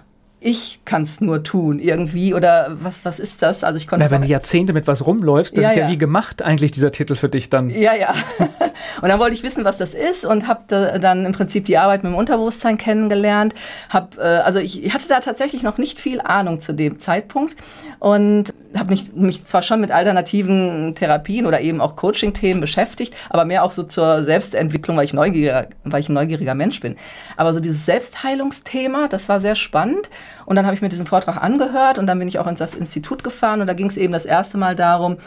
ich kann es nur tun irgendwie oder was, was ist das? Also ich konnte Na, wenn du Jahrzehnte mit was rumläufst, das Ja, ist ja, ja. wie gemacht eigentlich dieser Titel für dich dann. Ja, ja. Und dann wollte ich wissen, was das ist und habe da dann im Prinzip die Arbeit mit dem Unterbewusstsein kennengelernt. Hab, äh, also ich hatte da tatsächlich noch nicht viel Ahnung zu dem Zeitpunkt und habe mich, mich zwar schon mit alternativen Therapien oder eben auch Coaching-Themen beschäftigt, aber mehr auch so zur Selbstentwicklung, weil ich, neugieriger, weil ich ein neugieriger Mensch bin. Aber so dieses Selbstheilungsthema, das war sehr spannend. Und dann habe ich mir diesen Vortrag angehört und dann bin ich auch ins Institut gefahren und da ging es eben das erste Mal darum,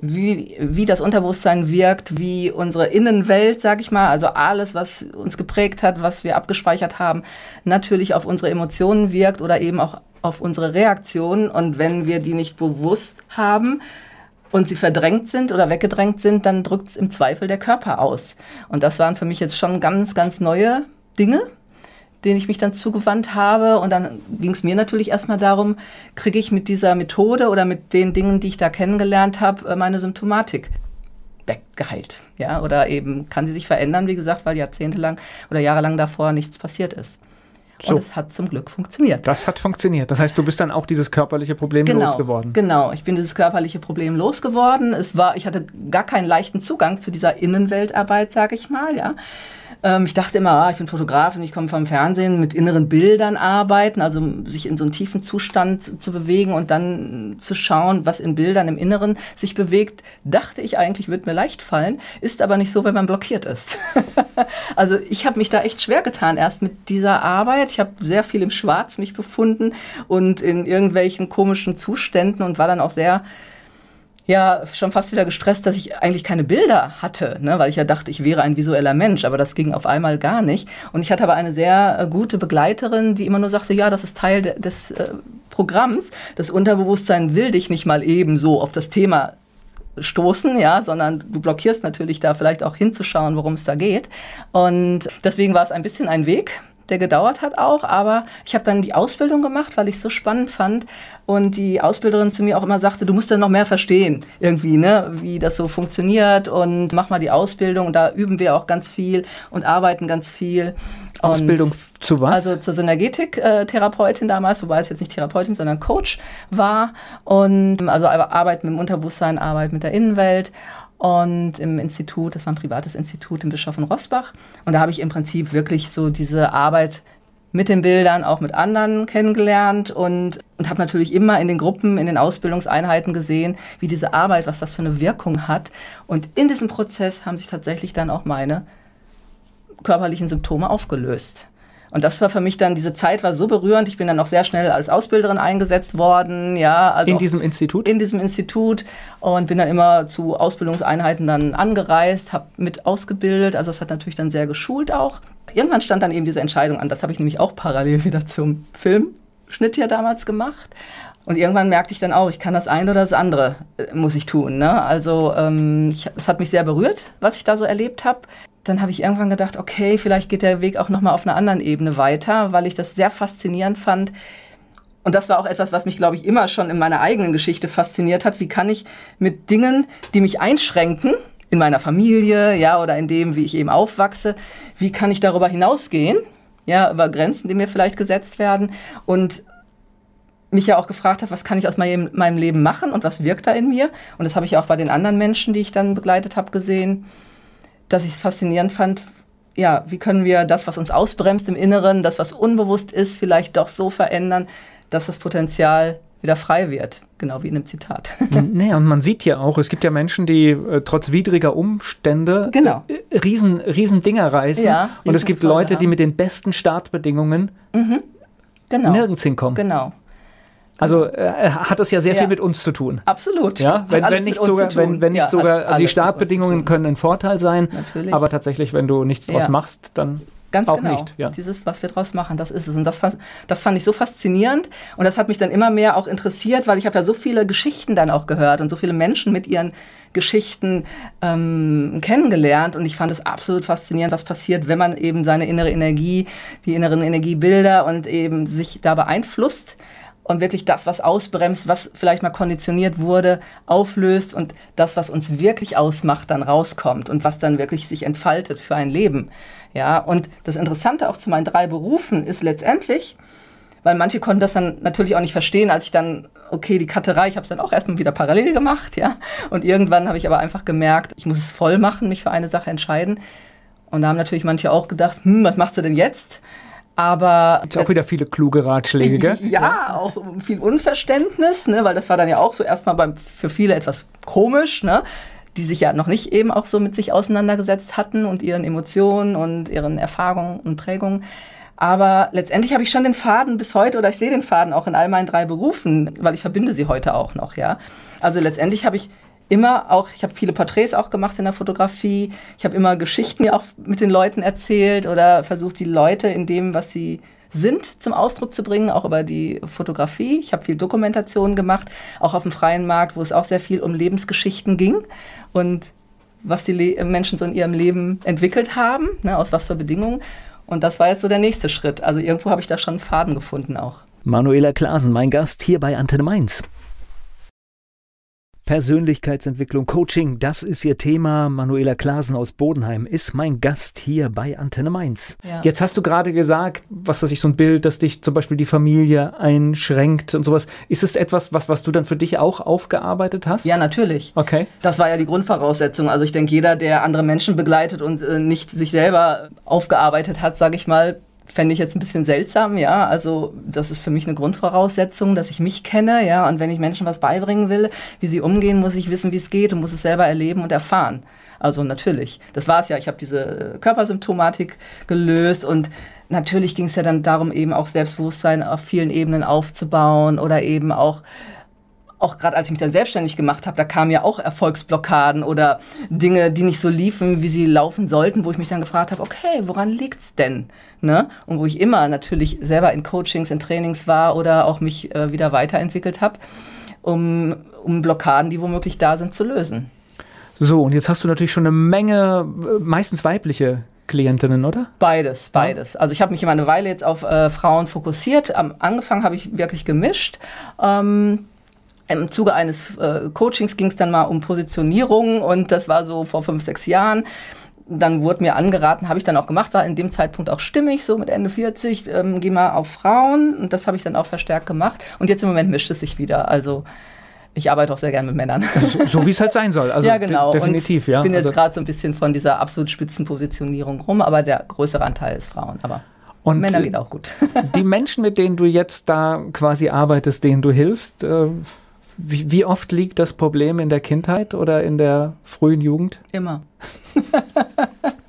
wie, wie das Unterbewusstsein wirkt, wie unsere Innenwelt, sag ich mal, also alles, was uns geprägt hat, was wir abgespeichert haben, natürlich auf unsere Emotionen wirkt oder eben auch auf unsere Reaktionen. Und wenn wir die nicht bewusst haben und sie verdrängt sind oder weggedrängt sind, dann drückt es im Zweifel der Körper aus. Und das waren für mich jetzt schon ganz, ganz neue Dinge denen ich mich dann zugewandt habe. Und dann ging es mir natürlich erstmal darum, kriege ich mit dieser Methode oder mit den Dingen, die ich da kennengelernt habe, äh, meine Symptomatik weggeheilt. Ja, oder eben kann sie sich verändern, wie gesagt, weil jahrzehntelang oder jahrelang davor nichts passiert ist. So. Und es hat zum Glück funktioniert. Das hat funktioniert. Das heißt, du bist dann auch dieses körperliche Problem genau, losgeworden. Genau, ich bin dieses körperliche Problem losgeworden. Es war, ich hatte gar keinen leichten Zugang zu dieser Innenweltarbeit, sage ich mal, ja. Ähm, ich dachte immer, ah, ich bin Fotografin, ich komme vom Fernsehen, mit inneren Bildern arbeiten, also sich in so einen tiefen Zustand zu bewegen und dann zu schauen, was in Bildern im Inneren sich bewegt, dachte ich eigentlich, wird mir leicht fallen, ist aber nicht so, wenn man blockiert ist. also ich habe mich da echt schwer getan erst mit dieser Arbeit. Ich habe sehr viel im Schwarz mich befunden und in irgendwelchen komischen Zuständen und war dann auch sehr ja schon fast wieder gestresst, dass ich eigentlich keine Bilder hatte, ne, weil ich ja dachte, ich wäre ein visueller Mensch, aber das ging auf einmal gar nicht. Und ich hatte aber eine sehr äh, gute Begleiterin, die immer nur sagte, ja, das ist Teil de des äh, Programms. Das Unterbewusstsein will dich nicht mal eben so auf das Thema stoßen, ja, sondern du blockierst natürlich da vielleicht auch hinzuschauen, worum es da geht. Und deswegen war es ein bisschen ein Weg, der gedauert hat auch, aber ich habe dann die Ausbildung gemacht, weil ich es so spannend fand und die Ausbilderin zu mir auch immer sagte, du musst dann noch mehr verstehen, irgendwie, ne, wie das so funktioniert und mach mal die Ausbildung und da üben wir auch ganz viel und arbeiten ganz viel. Ausbildung und, zu was? Also zur Synergetik-Therapeutin damals, wobei es jetzt nicht Therapeutin, sondern Coach war und also Arbeit mit dem Unterbewusstsein, Arbeit mit der Innenwelt und im Institut, das war ein privates Institut in Bischof in Rossbach. Und da habe ich im Prinzip wirklich so diese Arbeit mit den Bildern auch mit anderen kennengelernt und, und habe natürlich immer in den Gruppen, in den Ausbildungseinheiten gesehen, wie diese Arbeit, was das für eine Wirkung hat. Und in diesem Prozess haben sich tatsächlich dann auch meine körperlichen Symptome aufgelöst. Und das war für mich dann, diese Zeit war so berührend. Ich bin dann auch sehr schnell als Ausbilderin eingesetzt worden. Ja, also in diesem Institut? In diesem Institut und bin dann immer zu Ausbildungseinheiten dann angereist, habe mit ausgebildet. Also das hat natürlich dann sehr geschult auch. Irgendwann stand dann eben diese Entscheidung an. Das habe ich nämlich auch parallel wieder zum Filmschnitt ja damals gemacht. Und irgendwann merkte ich dann auch, ich kann das eine oder das andere, äh, muss ich tun. Ne? Also ähm, es hat mich sehr berührt, was ich da so erlebt habe dann habe ich irgendwann gedacht, okay, vielleicht geht der Weg auch noch mal auf einer anderen Ebene weiter, weil ich das sehr faszinierend fand. Und das war auch etwas, was mich, glaube ich, immer schon in meiner eigenen Geschichte fasziniert hat. Wie kann ich mit Dingen, die mich einschränken, in meiner Familie, ja, oder in dem, wie ich eben aufwachse, wie kann ich darüber hinausgehen, ja, über Grenzen, die mir vielleicht gesetzt werden und mich ja auch gefragt habe, was kann ich aus meinem, meinem Leben machen und was wirkt da in mir? Und das habe ich auch bei den anderen Menschen, die ich dann begleitet habe, gesehen dass ich es faszinierend fand, ja, wie können wir das, was uns ausbremst im Inneren, das, was unbewusst ist, vielleicht doch so verändern, dass das Potenzial wieder frei wird, genau wie in einem Zitat. Naja, und man sieht ja auch, es gibt ja Menschen, die äh, trotz widriger Umstände genau. äh, riesen, riesen Dinger reißen. Ja, und es gibt Leute, haben. die mit den besten Startbedingungen mhm. genau. nirgends hinkommen. Genau. Also äh, hat das ja sehr ja. viel mit uns zu tun. Absolut. Ja, wenn, wenn nicht sogar, wenn, wenn nicht ja, sogar, also die Startbedingungen können ein Vorteil sein, Natürlich. aber tatsächlich, wenn du nichts draus machst, dann Ganz auch genau. nicht. Ja. Dieses, was wir draus machen, das ist es. Und das, das fand ich so faszinierend. Und das hat mich dann immer mehr auch interessiert, weil ich habe ja so viele Geschichten dann auch gehört und so viele Menschen mit ihren Geschichten ähm, kennengelernt. Und ich fand es absolut faszinierend, was passiert, wenn man eben seine innere Energie, die inneren Energiebilder und eben sich da beeinflusst und wirklich das, was ausbremst, was vielleicht mal konditioniert wurde, auflöst und das, was uns wirklich ausmacht, dann rauskommt und was dann wirklich sich entfaltet für ein Leben. Ja, und das Interessante auch zu meinen drei Berufen ist letztendlich, weil manche konnten das dann natürlich auch nicht verstehen, als ich dann, okay, die Katterei, ich habe es dann auch erstmal wieder parallel gemacht, ja. Und irgendwann habe ich aber einfach gemerkt, ich muss es voll machen, mich für eine Sache entscheiden. Und da haben natürlich manche auch gedacht, hm, was machst du denn jetzt? Aber Gibt auch wieder viele kluge Ratschläge, gell? Ja, ja, auch viel Unverständnis, ne, weil das war dann ja auch so erstmal beim, für viele etwas komisch, ne, die sich ja noch nicht eben auch so mit sich auseinandergesetzt hatten und ihren Emotionen und ihren Erfahrungen und Prägungen. Aber letztendlich habe ich schon den Faden bis heute oder ich sehe den Faden auch in all meinen drei Berufen, weil ich verbinde sie heute auch noch, ja. Also letztendlich habe ich immer auch, ich habe viele Porträts auch gemacht in der Fotografie. Ich habe immer Geschichten auch mit den Leuten erzählt oder versucht, die Leute in dem, was sie sind, zum Ausdruck zu bringen, auch über die Fotografie. Ich habe viel Dokumentation gemacht, auch auf dem freien Markt, wo es auch sehr viel um Lebensgeschichten ging und was die Le Menschen so in ihrem Leben entwickelt haben, ne, aus was für Bedingungen. Und das war jetzt so der nächste Schritt. Also irgendwo habe ich da schon einen Faden gefunden auch. Manuela Klasen, mein Gast hier bei Antenne Mainz. Persönlichkeitsentwicklung, Coaching, das ist ihr Thema. Manuela Klasen aus Bodenheim ist mein Gast hier bei Antenne Mainz. Ja. Jetzt hast du gerade gesagt, was weiß ich, so ein Bild, dass dich zum Beispiel die Familie einschränkt und sowas. Ist es etwas, was, was du dann für dich auch aufgearbeitet hast? Ja, natürlich. Okay. Das war ja die Grundvoraussetzung. Also ich denke, jeder, der andere Menschen begleitet und äh, nicht sich selber aufgearbeitet hat, sage ich mal, fände ich jetzt ein bisschen seltsam, ja. Also das ist für mich eine Grundvoraussetzung, dass ich mich kenne, ja. Und wenn ich Menschen was beibringen will, wie sie umgehen, muss ich wissen, wie es geht und muss es selber erleben und erfahren. Also natürlich. Das war es ja. Ich habe diese Körpersymptomatik gelöst und natürlich ging es ja dann darum, eben auch Selbstbewusstsein auf vielen Ebenen aufzubauen oder eben auch auch gerade als ich mich dann selbstständig gemacht habe, da kamen ja auch Erfolgsblockaden oder Dinge, die nicht so liefen, wie sie laufen sollten, wo ich mich dann gefragt habe, okay, woran liegt's denn? Ne? Und wo ich immer natürlich selber in Coachings, in Trainings war oder auch mich äh, wieder weiterentwickelt habe, um, um Blockaden, die womöglich da sind, zu lösen. So, und jetzt hast du natürlich schon eine Menge, äh, meistens weibliche Klientinnen, oder? Beides, beides. Also ich habe mich immer eine Weile jetzt auf äh, Frauen fokussiert. Am Anfang habe ich wirklich gemischt. Ähm, im Zuge eines äh, Coachings ging es dann mal um Positionierung und das war so vor fünf, sechs Jahren. Dann wurde mir angeraten, habe ich dann auch gemacht, war in dem Zeitpunkt auch stimmig, so mit Ende 40, ähm, geh mal auf Frauen und das habe ich dann auch verstärkt gemacht. Und jetzt im Moment mischt es sich wieder. Also ich arbeite auch sehr gerne mit Männern. So, so wie es halt sein soll. Also ja, genau. De definitiv, ja. Ich bin jetzt also gerade so ein bisschen von dieser absolut Spitzenpositionierung rum, aber der größere Anteil ist Frauen. Aber und Männer geht auch gut. Die Menschen, mit denen du jetzt da quasi arbeitest, denen du hilfst, äh, wie, wie, oft liegt das Problem in der Kindheit oder in der frühen Jugend? Immer.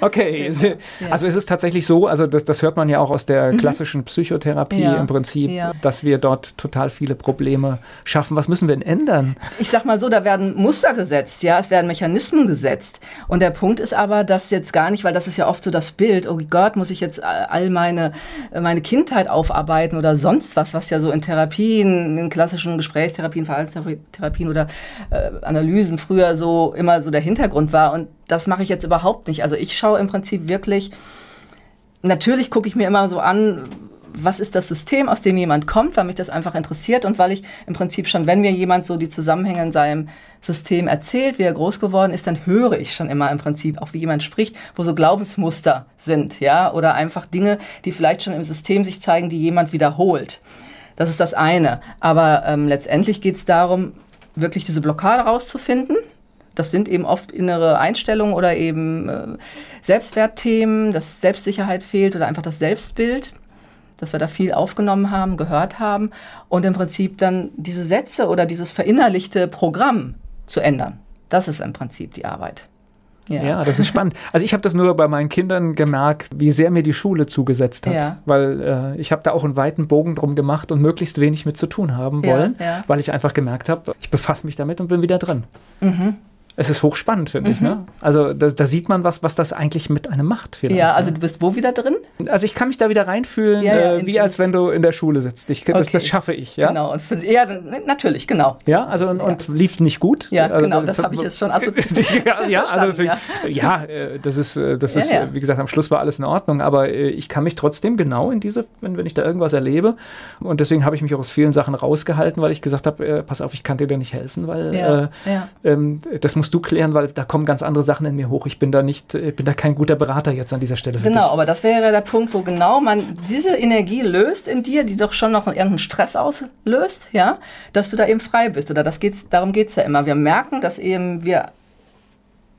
Okay, genau. also ist es tatsächlich so, also das, das hört man ja auch aus der mhm. klassischen Psychotherapie ja. im Prinzip, ja. dass wir dort total viele Probleme schaffen. Was müssen wir denn ändern? Ich sag mal so, da werden Muster gesetzt, ja, es werden Mechanismen gesetzt. Und der Punkt ist aber, dass jetzt gar nicht, weil das ist ja oft so das Bild, oh Gott, muss ich jetzt all meine, meine Kindheit aufarbeiten oder sonst was, was ja so in Therapien, in klassischen Gesprächstherapien, Verhaltenstherapien oder äh, Analysen früher so immer so der Hintergrund war. Und das mache ich jetzt überhaupt nicht. Also ich schaue im Prinzip wirklich, natürlich gucke ich mir immer so an, was ist das System, aus dem jemand kommt, weil mich das einfach interessiert und weil ich im Prinzip schon, wenn mir jemand so die Zusammenhänge in seinem System erzählt, wie er groß geworden ist, dann höre ich schon immer im Prinzip auch, wie jemand spricht, wo so Glaubensmuster sind, ja, oder einfach Dinge, die vielleicht schon im System sich zeigen, die jemand wiederholt. Das ist das eine. Aber ähm, letztendlich geht es darum, wirklich diese Blockade rauszufinden das sind eben oft innere Einstellungen oder eben äh, Selbstwertthemen, dass Selbstsicherheit fehlt oder einfach das Selbstbild, dass wir da viel aufgenommen haben, gehört haben und im Prinzip dann diese Sätze oder dieses verinnerlichte Programm zu ändern. Das ist im Prinzip die Arbeit. Ja. ja, das ist spannend. Also ich habe das nur bei meinen Kindern gemerkt, wie sehr mir die Schule zugesetzt hat. Ja. Weil äh, ich habe da auch einen weiten Bogen drum gemacht und möglichst wenig mit zu tun haben wollen, ja, weil ich einfach gemerkt habe, ich befasse mich damit und bin wieder drin. Mhm es ist hochspannend, finde mhm. ich. Ne? Mhm. Also da, da, sieht man was, was das eigentlich mit einem macht. Vielleicht, ja, also ne? du bist wo wieder drin? Also ich kann mich da wieder reinfühlen, ja, ja, äh, wie als wenn du in der Schule sitzt. Ich, das, okay. das schaffe ich. Ja? Genau, und für, ja, natürlich, genau. Ja, also und, und lief nicht gut. Ja, also, genau, das habe ich jetzt schon assoziiert. ja, also ja. ja, äh, das ist, äh, das ist wie gesagt, am Schluss war alles in Ordnung, aber ich kann mich trotzdem genau in diese, wenn, wenn ich da irgendwas erlebe und deswegen habe ich mich auch aus vielen Sachen rausgehalten, weil ich gesagt habe, äh, pass auf, ich kann dir da nicht helfen, weil äh, ähm, das musst du klären, weil da kommen ganz andere Sachen in mir hoch. Ich bin da nicht, ich bin da kein guter Berater jetzt an dieser Stelle. Genau, dich. aber das wäre der Punkt, wo genau man diese Energie löst in dir, die doch schon noch irgendeinen Stress auslöst, ja, dass du da eben frei bist. Oder das geht's, darum geht es ja immer. Wir merken, dass eben wir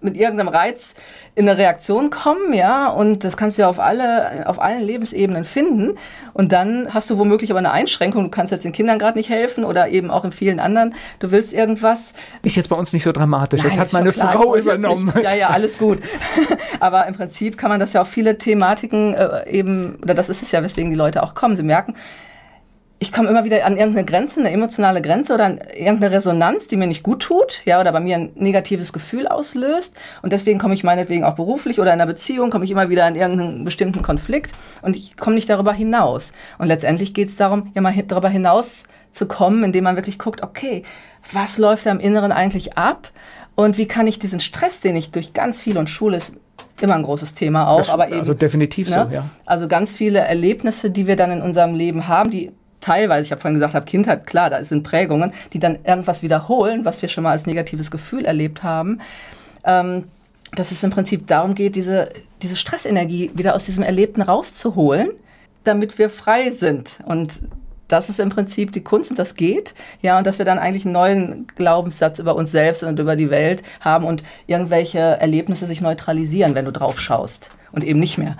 mit irgendeinem Reiz in eine Reaktion kommen, ja, und das kannst du ja auf alle, auf allen Lebensebenen finden. Und dann hast du womöglich aber eine Einschränkung. Du kannst jetzt den Kindern gerade nicht helfen oder eben auch in vielen anderen. Du willst irgendwas. Ist jetzt bei uns nicht so dramatisch. Nein, das hat meine klar, Frau übernommen. Ja, ja, alles gut. aber im Prinzip kann man das ja auf viele Thematiken äh, eben, oder das ist es ja, weswegen die Leute auch kommen. Sie merken, ich komme immer wieder an irgendeine Grenze, eine emotionale Grenze oder an irgendeine Resonanz, die mir nicht gut tut, ja, oder bei mir ein negatives Gefühl auslöst. Und deswegen komme ich meinetwegen auch beruflich oder in einer Beziehung, komme ich immer wieder in irgendeinen bestimmten Konflikt und ich komme nicht darüber hinaus. Und letztendlich geht es darum, ja mal darüber hinaus zu kommen, indem man wirklich guckt, okay, was läuft da im Inneren eigentlich ab? Und wie kann ich diesen Stress, den ich durch ganz viel und Schule ist immer ein großes Thema auch, das, aber eben. Also definitiv ne? so, ja. Also ganz viele Erlebnisse, die wir dann in unserem Leben haben, die teilweise, ich habe vorhin gesagt, habe Kindheit, klar, da sind Prägungen, die dann irgendwas wiederholen, was wir schon mal als negatives Gefühl erlebt haben. Ähm, dass es im Prinzip darum geht, diese, diese Stressenergie wieder aus diesem Erlebten rauszuholen, damit wir frei sind. Und das ist im Prinzip die Kunst und das geht. Ja, und dass wir dann eigentlich einen neuen Glaubenssatz über uns selbst und über die Welt haben und irgendwelche Erlebnisse sich neutralisieren, wenn du drauf schaust und eben nicht mehr.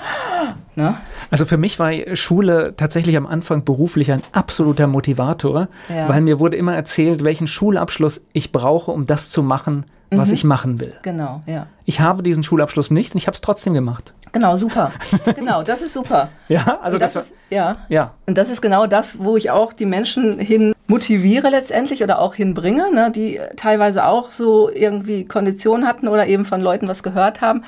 Ne? Also für mich war Schule tatsächlich am Anfang beruflich ein absoluter Motivator, ja. weil mir wurde immer erzählt, welchen Schulabschluss ich brauche, um das zu machen, was mhm. ich machen will. Genau, ja. Ich habe diesen Schulabschluss nicht und ich habe es trotzdem gemacht. Genau, super. genau, das ist super. Ja, also das, das ist, ja. ja. Und das ist genau das, wo ich auch die Menschen hin motiviere letztendlich oder auch hinbringe, ne, die teilweise auch so irgendwie Konditionen hatten oder eben von Leuten was gehört haben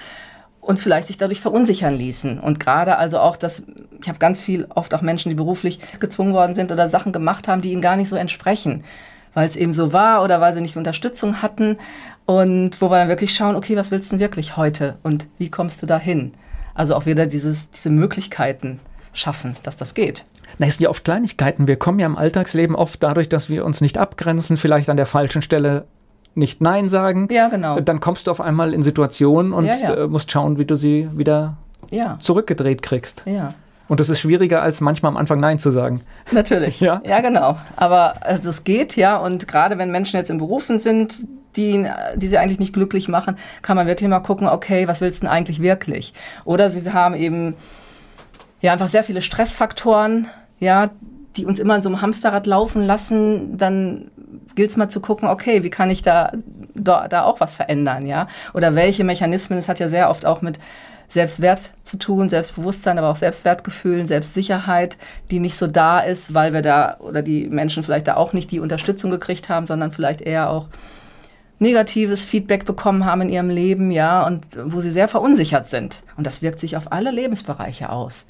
und vielleicht sich dadurch verunsichern ließen. Und gerade also auch das, ich habe ganz viel, oft auch Menschen, die beruflich gezwungen worden sind oder Sachen gemacht haben, die ihnen gar nicht so entsprechen, weil es eben so war oder weil sie nicht Unterstützung hatten. Und wo wir dann wirklich schauen, okay, was willst du denn wirklich heute und wie kommst du da hin? Also auch wieder dieses, diese Möglichkeiten schaffen, dass das geht. Na, es sind ja oft Kleinigkeiten. Wir kommen ja im Alltagsleben oft dadurch, dass wir uns nicht abgrenzen, vielleicht an der falschen Stelle nicht Nein sagen. Ja, genau. Dann kommst du auf einmal in Situationen und ja, ja. Äh, musst schauen, wie du sie wieder zurückgedreht kriegst. Und das ist schwieriger, als manchmal am Anfang Nein zu sagen. Natürlich. ja, ja genau. Aber also es geht, ja. Und gerade wenn Menschen jetzt in Berufen sind, die, die sie eigentlich nicht glücklich machen, kann man wirklich mal gucken, okay, was willst du denn eigentlich wirklich? Oder sie haben eben ja einfach sehr viele Stressfaktoren, ja, die uns immer in so einem Hamsterrad laufen lassen, dann gilt es mal zu gucken, okay, wie kann ich da, da, da auch was verändern, ja? Oder welche Mechanismen, es hat ja sehr oft auch mit Selbstwert zu tun, Selbstbewusstsein, aber auch Selbstwertgefühl, Selbstsicherheit, die nicht so da ist, weil wir da oder die Menschen vielleicht da auch nicht die Unterstützung gekriegt haben, sondern vielleicht eher auch negatives Feedback bekommen haben in ihrem Leben, ja, und wo sie sehr verunsichert sind. Und das wirkt sich auf alle Lebensbereiche aus.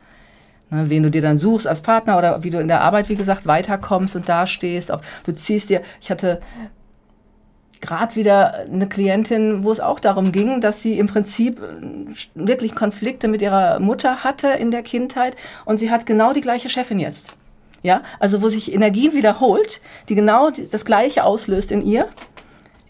Ne, wen du dir dann suchst als Partner oder wie du in der Arbeit, wie gesagt, weiterkommst und dastehst. Ob du ziehst dir, ich hatte gerade wieder eine Klientin, wo es auch darum ging, dass sie im Prinzip äh, wirklich Konflikte mit ihrer Mutter hatte in der Kindheit und sie hat genau die gleiche Chefin jetzt. Ja, also wo sich Energie wiederholt, die genau das Gleiche auslöst in ihr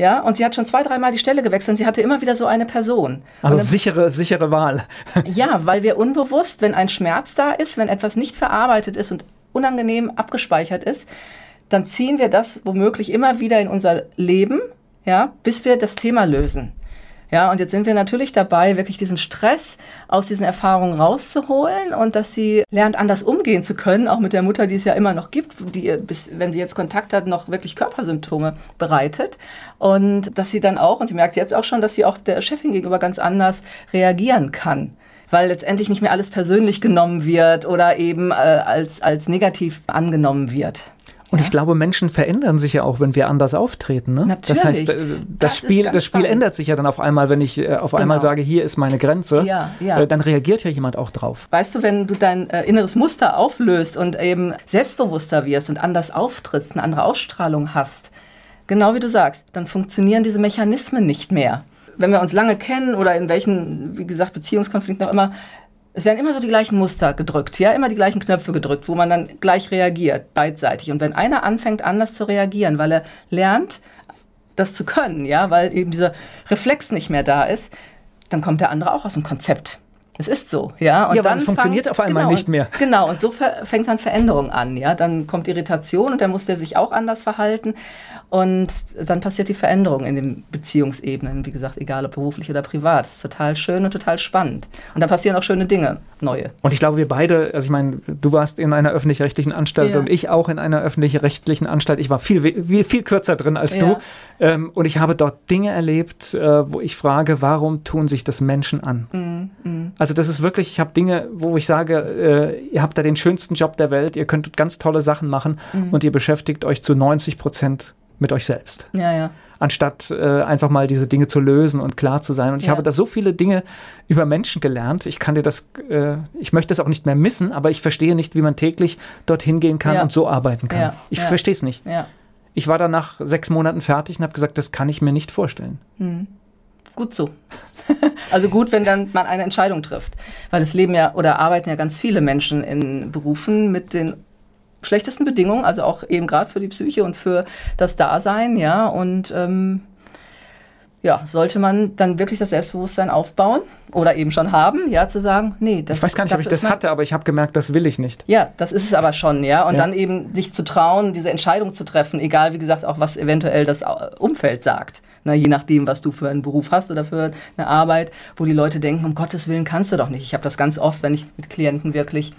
ja, und sie hat schon zwei, dreimal die Stelle gewechselt und sie hatte immer wieder so eine Person. Also dann, sichere, sichere Wahl. ja, weil wir unbewusst, wenn ein Schmerz da ist, wenn etwas nicht verarbeitet ist und unangenehm abgespeichert ist, dann ziehen wir das womöglich immer wieder in unser Leben, ja, bis wir das Thema lösen. Ja, und jetzt sind wir natürlich dabei, wirklich diesen Stress aus diesen Erfahrungen rauszuholen und dass sie lernt, anders umgehen zu können, auch mit der Mutter, die es ja immer noch gibt, die bis, wenn sie jetzt Kontakt hat, noch wirklich Körpersymptome bereitet. Und dass sie dann auch, und sie merkt jetzt auch schon, dass sie auch der Chefin gegenüber ganz anders reagieren kann weil letztendlich nicht mehr alles persönlich genommen wird oder eben äh, als, als negativ angenommen wird. Und ja? ich glaube, Menschen verändern sich ja auch, wenn wir anders auftreten. Ne? Natürlich. Das heißt, äh, das, das Spiel, das Spiel ändert sich ja dann auf einmal, wenn ich äh, auf genau. einmal sage, hier ist meine Grenze. Ja, ja. Äh, dann reagiert ja jemand auch drauf. Weißt du, wenn du dein äh, inneres Muster auflöst und eben selbstbewusster wirst und anders auftrittst, eine andere Ausstrahlung hast, genau wie du sagst, dann funktionieren diese Mechanismen nicht mehr wenn wir uns lange kennen oder in welchen, wie gesagt, Beziehungskonflikten auch immer, es werden immer so die gleichen Muster gedrückt, ja, immer die gleichen Knöpfe gedrückt, wo man dann gleich reagiert, beidseitig. Und wenn einer anfängt, anders zu reagieren, weil er lernt, das zu können, ja, weil eben dieser Reflex nicht mehr da ist, dann kommt der andere auch aus dem Konzept. Es ist so, ja. Und ja, dann es funktioniert auf einmal genau, nicht mehr. Genau, und so fängt dann Veränderung an, ja. Dann kommt Irritation und dann muss der sich auch anders verhalten. Und dann passiert die Veränderung in den Beziehungsebenen, wie gesagt, egal ob beruflich oder privat. Das ist total schön und total spannend. Und dann passieren auch schöne Dinge, neue. Und ich glaube, wir beide, also ich meine, du warst in einer öffentlich-rechtlichen Anstalt ja. und ich auch in einer öffentlich-rechtlichen Anstalt. Ich war viel, viel, viel kürzer drin als ja. du. Ähm, und ich habe dort Dinge erlebt, äh, wo ich frage, warum tun sich das Menschen an? Mm, mm. Also das ist wirklich, ich habe Dinge, wo ich sage, äh, ihr habt da den schönsten Job der Welt, ihr könnt ganz tolle Sachen machen mm. und ihr beschäftigt euch zu 90 Prozent mit euch selbst. Ja, ja. Anstatt äh, einfach mal diese Dinge zu lösen und klar zu sein. Und ich ja. habe da so viele Dinge über Menschen gelernt. Ich kann dir das, äh, ich möchte das auch nicht mehr missen, aber ich verstehe nicht, wie man täglich dorthin gehen kann und so arbeiten kann. Ich verstehe es nicht. Ich war dann nach sechs Monaten fertig und habe gesagt, das kann ich mir nicht vorstellen. Mhm. Gut so. also gut, wenn dann man eine Entscheidung trifft. Weil es leben ja oder arbeiten ja ganz viele Menschen in Berufen mit den schlechtesten Bedingungen, also auch eben gerade für die Psyche und für das Dasein, ja. Und ähm, ja, sollte man dann wirklich das Selbstbewusstsein aufbauen oder eben schon haben, ja, zu sagen, nee, das Ich weiß gar nicht, ob ich das hatte, aber ich habe gemerkt, das will ich nicht. Ja, das ist es aber schon, ja. Und Ja. dann eben sich zu trauen, diese Entscheidung zu treffen, egal wie gesagt auch, was eventuell das Umfeld sagt. Na, je nachdem, was du für einen Beruf hast oder für eine Arbeit, wo die Leute denken, um Gottes Willen kannst du doch nicht. Ich habe das ganz oft, wenn ich mit Klienten wirklich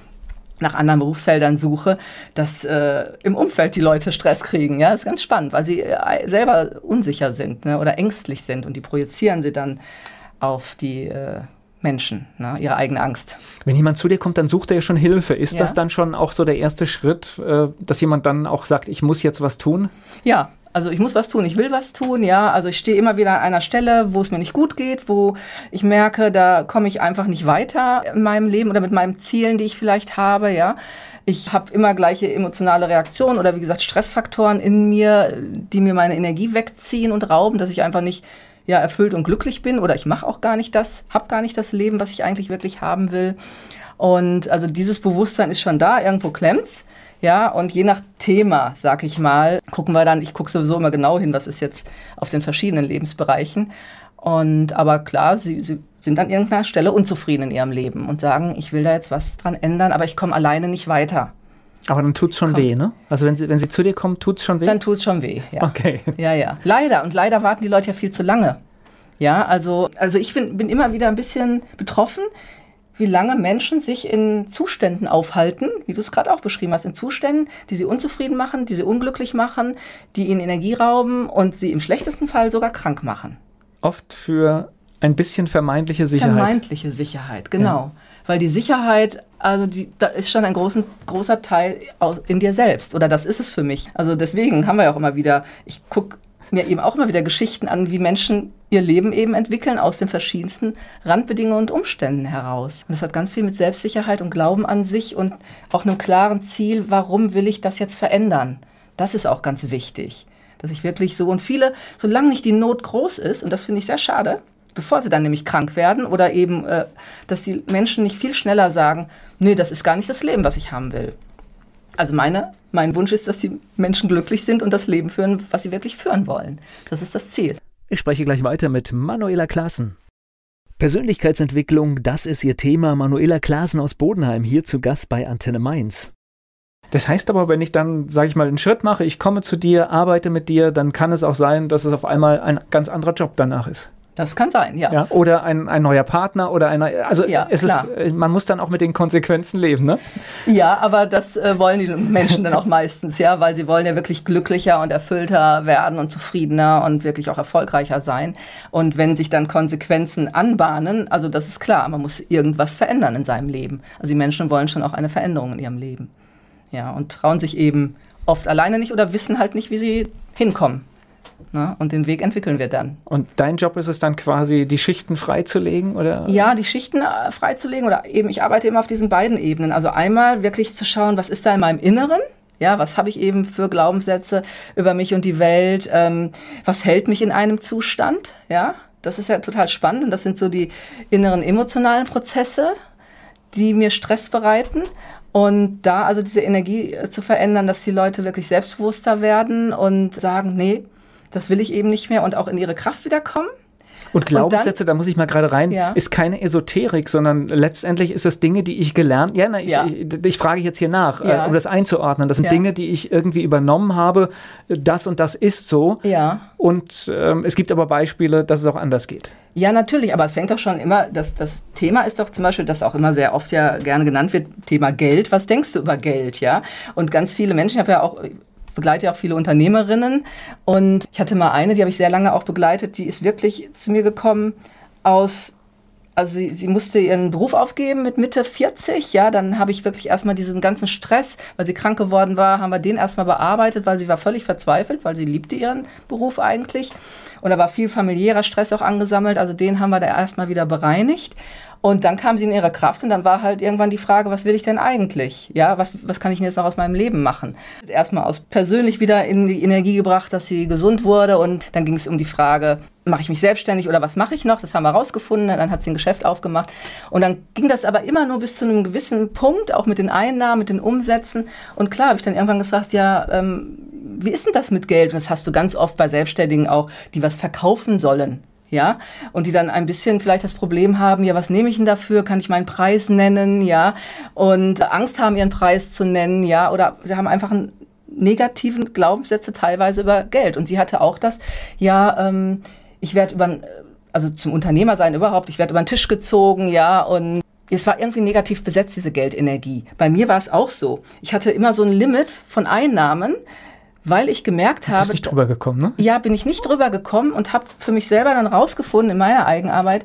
nach anderen Berufsfeldern suche, dass äh, im Umfeld die Leute Stress kriegen. Ja, das ist ganz spannend, weil sie äh, selber unsicher sind ne, oder ängstlich sind und die projizieren sie dann auf die äh, Menschen, ne, ihre eigene Angst. Wenn jemand zu dir kommt, dann sucht er ja schon Hilfe. Ist Ja. das dann schon auch so der erste Schritt, äh, dass jemand dann auch sagt, ich muss jetzt was tun? Ja, also ich muss was tun, ich will was tun, ja. Also ich stehe immer wieder an einer Stelle, wo es mir nicht gut geht, wo ich merke, da komme ich einfach nicht weiter in meinem Leben oder mit meinen Zielen, die ich vielleicht habe, ja. Ich habe immer gleiche emotionale Reaktionen oder wie gesagt Stressfaktoren in mir, die mir meine Energie wegziehen und rauben, dass ich einfach nicht ja erfüllt und glücklich bin oder ich mache auch gar nicht das, habe gar nicht das Leben, was ich eigentlich wirklich haben will. Und also dieses Bewusstsein ist schon da, irgendwo klemmt's. Ja, und je nach Thema, sag ich mal, gucken wir dann, ich gucke sowieso immer genau hin, was ist jetzt auf den verschiedenen Lebensbereichen. Und aber klar, sie, sie sind an irgendeiner Stelle unzufrieden in ihrem Leben und sagen, ich will da jetzt was dran ändern, aber ich komme alleine nicht weiter. Aber dann tut's schon Komm. weh, ne? Also wenn sie, wenn sie zu dir kommt, tut's schon weh? Dann tut's schon weh. Ja. okay. Ja, ja. Leider. Und leider warten die Leute ja viel zu lange. Ja, also, also ich bin, bin immer wieder ein bisschen betroffen, wie lange Menschen sich in Zuständen aufhalten, wie du es gerade auch beschrieben hast, in Zuständen, die sie unzufrieden machen, die sie unglücklich machen, die ihnen Energie rauben und sie im schlechtesten Fall sogar krank machen. Oft für ein bisschen vermeintliche Sicherheit. Vermeintliche Sicherheit, genau. Weil die Sicherheit, also die, da ist schon ein großen, großer Teil in dir selbst. Oder das ist es für mich. Also deswegen haben wir ja auch immer wieder, ich gucke mir eben auch immer wieder Geschichten an, wie Menschen ihr Leben eben entwickeln aus den verschiedensten Randbedingungen und Umständen heraus. Und das hat ganz viel mit Selbstsicherheit und Glauben an sich und auch einem klaren Ziel, warum will ich das jetzt verändern? Das ist auch ganz wichtig. Dass ich wirklich so und viele, solange nicht die Not groß ist, und das finde ich sehr schade, bevor sie dann nämlich krank werden oder eben, äh, dass die Menschen nicht viel schneller sagen, nee, das ist gar nicht das Leben, was ich haben will. Also meine, mein Wunsch ist, dass die Menschen glücklich sind und das Leben führen, was sie wirklich führen wollen. Das ist das Ziel. Ich spreche gleich weiter mit Manuela Klaassen. Persönlichkeitsentwicklung, das ist ihr Thema. Manuela Klaassen aus Bodenheim hier zu Gast bei Antenne Mainz. Das heißt aber, wenn ich dann, sage ich mal, einen Schritt mache, ich komme zu dir, arbeite mit dir, dann kann es auch sein, dass es auf einmal ein ganz anderer Job danach ist. Das kann sein, ja. Ja, oder ein, ein neuer Partner oder einer. Also Ja, es klar. ist, man muss dann auch mit den Konsequenzen leben, ne? Ja, aber das äh, wollen die Menschen dann auch meistens, ja, weil sie wollen ja wirklich glücklicher und erfüllter werden und zufriedener und wirklich auch erfolgreicher sein. Und wenn sich dann Konsequenzen anbahnen, also das ist klar, man muss irgendwas verändern in seinem Leben. Also die Menschen wollen schon auch eine Veränderung in ihrem Leben. Ja, und trauen sich eben oft alleine nicht oder wissen halt nicht, wie sie hinkommen. Ne? Und den Weg entwickeln wir dann. Und dein Job ist es dann quasi, die Schichten freizulegen, oder? Ja, die Schichten äh, freizulegen oder eben, ich arbeite immer auf diesen beiden Ebenen. Also einmal wirklich zu schauen, was ist da in meinem Inneren? Ja, was habe ich eben für Glaubenssätze über mich und die Welt? Ähm, was hält mich in einem Zustand? Ja, das ist ja total spannend und das sind so die inneren emotionalen Prozesse, die mir Stress bereiten. Und da also diese Energie äh, zu verändern, dass die Leute wirklich selbstbewusster werden und sagen, nee, das will ich eben nicht mehr und auch in ihre Kraft wiederkommen. Und Glaubenssätze, da muss ich mal gerade rein, Ja. ist keine Esoterik, sondern letztendlich ist es Dinge, die ich gelernt, ja, na, ich, Ja. ich, ich frage jetzt hier nach, Ja. äh, um das einzuordnen. Das sind. Dinge, die ich irgendwie übernommen habe, das und das ist so. Ja. Und ähm, es gibt aber Beispiele, dass es auch anders geht. Ja, natürlich, aber es fängt doch schon immer, das, das Thema ist doch zum Beispiel, das auch immer sehr oft ja gerne genannt wird, Thema Geld. Was denkst du über Geld, ja? Und ganz viele Menschen, ich habe ja auch, begleite ja auch viele Unternehmerinnen. Und ich hatte mal eine, die habe ich sehr lange auch begleitet, die ist wirklich zu mir gekommen aus also sie, sie musste ihren Beruf aufgeben mit Mitte 40, ja, dann habe ich wirklich erstmal diesen ganzen Stress, weil sie krank geworden war, haben wir den erstmal bearbeitet, weil sie war völlig verzweifelt, weil sie liebte ihren Beruf eigentlich. Und da war viel familiärer Stress auch angesammelt, also den haben wir da erstmal wieder bereinigt Und dann kam sie in ihre Kraft und dann war halt irgendwann die Frage, was will ich denn eigentlich? Ja, was, was kann ich denn jetzt noch aus meinem Leben machen? Erstmal aus persönlich wieder in die Energie gebracht, dass sie gesund wurde und dann ging es um die Frage, mache ich mich selbstständig oder was mache ich noch? Das haben wir rausgefunden. Dann hat sie ein Geschäft aufgemacht. Und dann ging das aber immer nur bis zu einem gewissen Punkt, auch mit den Einnahmen, mit den Umsätzen. Und klar habe ich dann irgendwann gesagt, ja, ähm, wie ist denn das mit Geld? Und das hast du ganz oft bei Selbstständigen auch, die was verkaufen sollen ja, und die dann ein bisschen vielleicht das Problem haben, ja, was nehme ich denn dafür? Kann ich meinen Preis nennen, ja, und Angst haben, ihren Preis zu nennen, ja, oder sie haben einfach einen negativen Glaubenssätze teilweise über Geld. Und sie hatte auch das, ja, ähm, ich werde über, also zum Unternehmer sein überhaupt, ich werde über den Tisch gezogen, ja, und es war irgendwie negativ besetzt, diese Geldenergie. Bei mir war es auch so. Ich hatte immer so ein Limit von Einnahmen, weil ich gemerkt habe. Bist nicht drüber gekommen, ne? Ja, bin ich nicht drüber gekommen und habe für mich selber dann rausgefunden in meiner Eigenarbeit,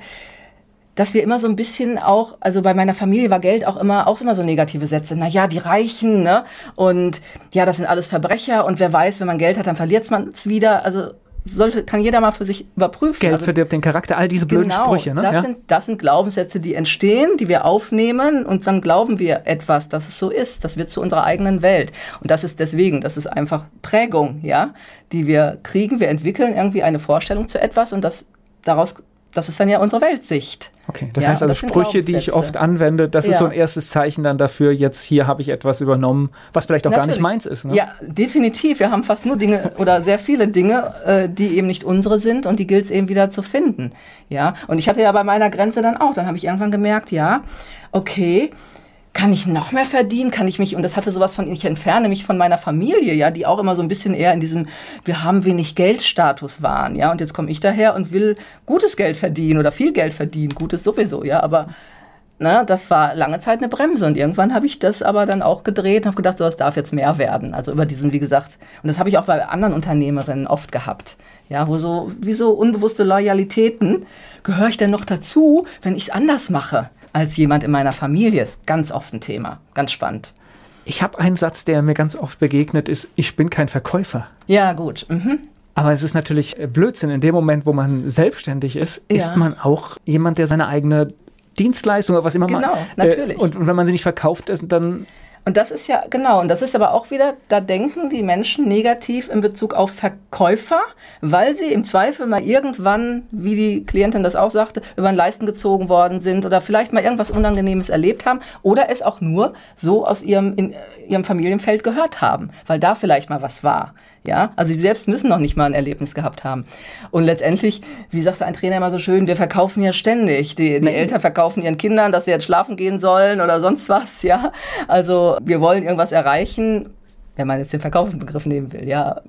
dass wir immer so ein bisschen auch, also bei meiner Familie war Geld auch immer, auch immer so negative Sätze. Na ja, die Reichen, ne? Und ja, das sind alles Verbrecher und wer weiß, wenn man Geld hat, dann verliert man es wieder. Also sollte, kann jeder mal für sich überprüfen. Geld also, verdirbt den Charakter, all diese blöden genau, Sprüche. Ne? Das, ja? sind, das sind Glaubenssätze, die entstehen, die wir aufnehmen und dann glauben wir etwas, dass es so ist. Das wird zu unserer eigenen Welt. Und das ist deswegen, das ist einfach Prägung, ja, die wir kriegen. Wir entwickeln irgendwie eine Vorstellung zu etwas und das daraus das ist dann ja unsere Weltsicht. Okay, das ja, heißt also das Sprüche, die ich oft anwende, das ja. ist so ein erstes Zeichen dann dafür, jetzt hier habe ich etwas übernommen, was vielleicht auch Natürlich. gar nicht meins ist. Ne? Ja, definitiv. Wir haben fast nur Dinge oder sehr viele Dinge, äh, die eben nicht unsere sind und die gilt es eben wieder zu finden. Ja, und ich hatte ja bei meiner Grenze dann auch, dann habe ich irgendwann gemerkt, ja, okay, kann ich noch mehr verdienen? Kann ich mich, und das hatte sowas von, ich entferne mich von meiner Familie, ja, die auch immer so ein bisschen eher in diesem, wir haben wenig Geldstatus waren, ja, und jetzt komme ich daher und will gutes Geld verdienen oder viel Geld verdienen, gutes sowieso, ja, aber Ne, das war lange Zeit eine Bremse und irgendwann habe ich das aber dann auch gedreht und habe gedacht, so, es darf jetzt mehr werden. Also über diesen, wie gesagt, und das habe ich auch bei anderen Unternehmerinnen oft gehabt. Ja, wo so, wie so unbewusste Loyalitäten, gehöre ich denn noch dazu, wenn ich es anders mache? Als jemand in meiner Familie ist ganz oft ein Thema. Ganz spannend. Ich habe einen Satz, der mir ganz oft begegnet ist, ich bin kein Verkäufer. Ja, gut. Mhm. Aber es ist natürlich Blödsinn. In dem Moment, wo man selbstständig ist, ja. ist man auch jemand, der seine eigene Dienstleistung oder was immer genau, man. Genau, natürlich. Äh, und, und wenn man sie nicht verkauft, dann und das ist ja, genau, und das ist aber auch wieder, da denken die Menschen negativ in Bezug auf Verkäufer, weil sie im Zweifel mal irgendwann, wie die Klientin das auch sagte, über den Leisten gezogen worden sind oder vielleicht mal irgendwas Unangenehmes erlebt haben oder es auch nur so aus ihrem, in, ihrem Familienfeld gehört haben, weil da vielleicht mal was war. Ja, also sie selbst müssen noch nicht mal ein Erlebnis gehabt haben. Und letztendlich, wie sagte ein Trainer immer so schön, wir verkaufen ja ständig. Die, die Eltern verkaufen ihren Kindern, dass sie jetzt schlafen gehen sollen oder sonst was. Ja, also wir wollen irgendwas erreichen, wenn man jetzt den Verkaufsbegriff nehmen will. Ja,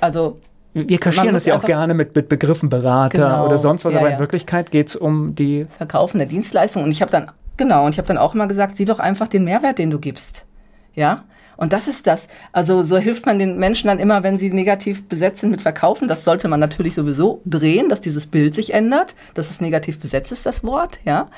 also wir kaschieren das ja auch gerne mit, mit Begriffen Berater genau, oder sonst was, ja, aber in ja. Wirklichkeit geht es um die Verkaufen der Dienstleistung. Und ich habe dann, genau, und ich habe dann auch immer gesagt, sieh doch einfach den Mehrwert, den du gibst. Ja, und das ist das. Also so hilft man den Menschen dann immer, wenn sie negativ besetzt sind mit Verkaufen. Das sollte man natürlich sowieso drehen, dass dieses Bild sich ändert, dass es negativ besetzt ist, das Wort, ja.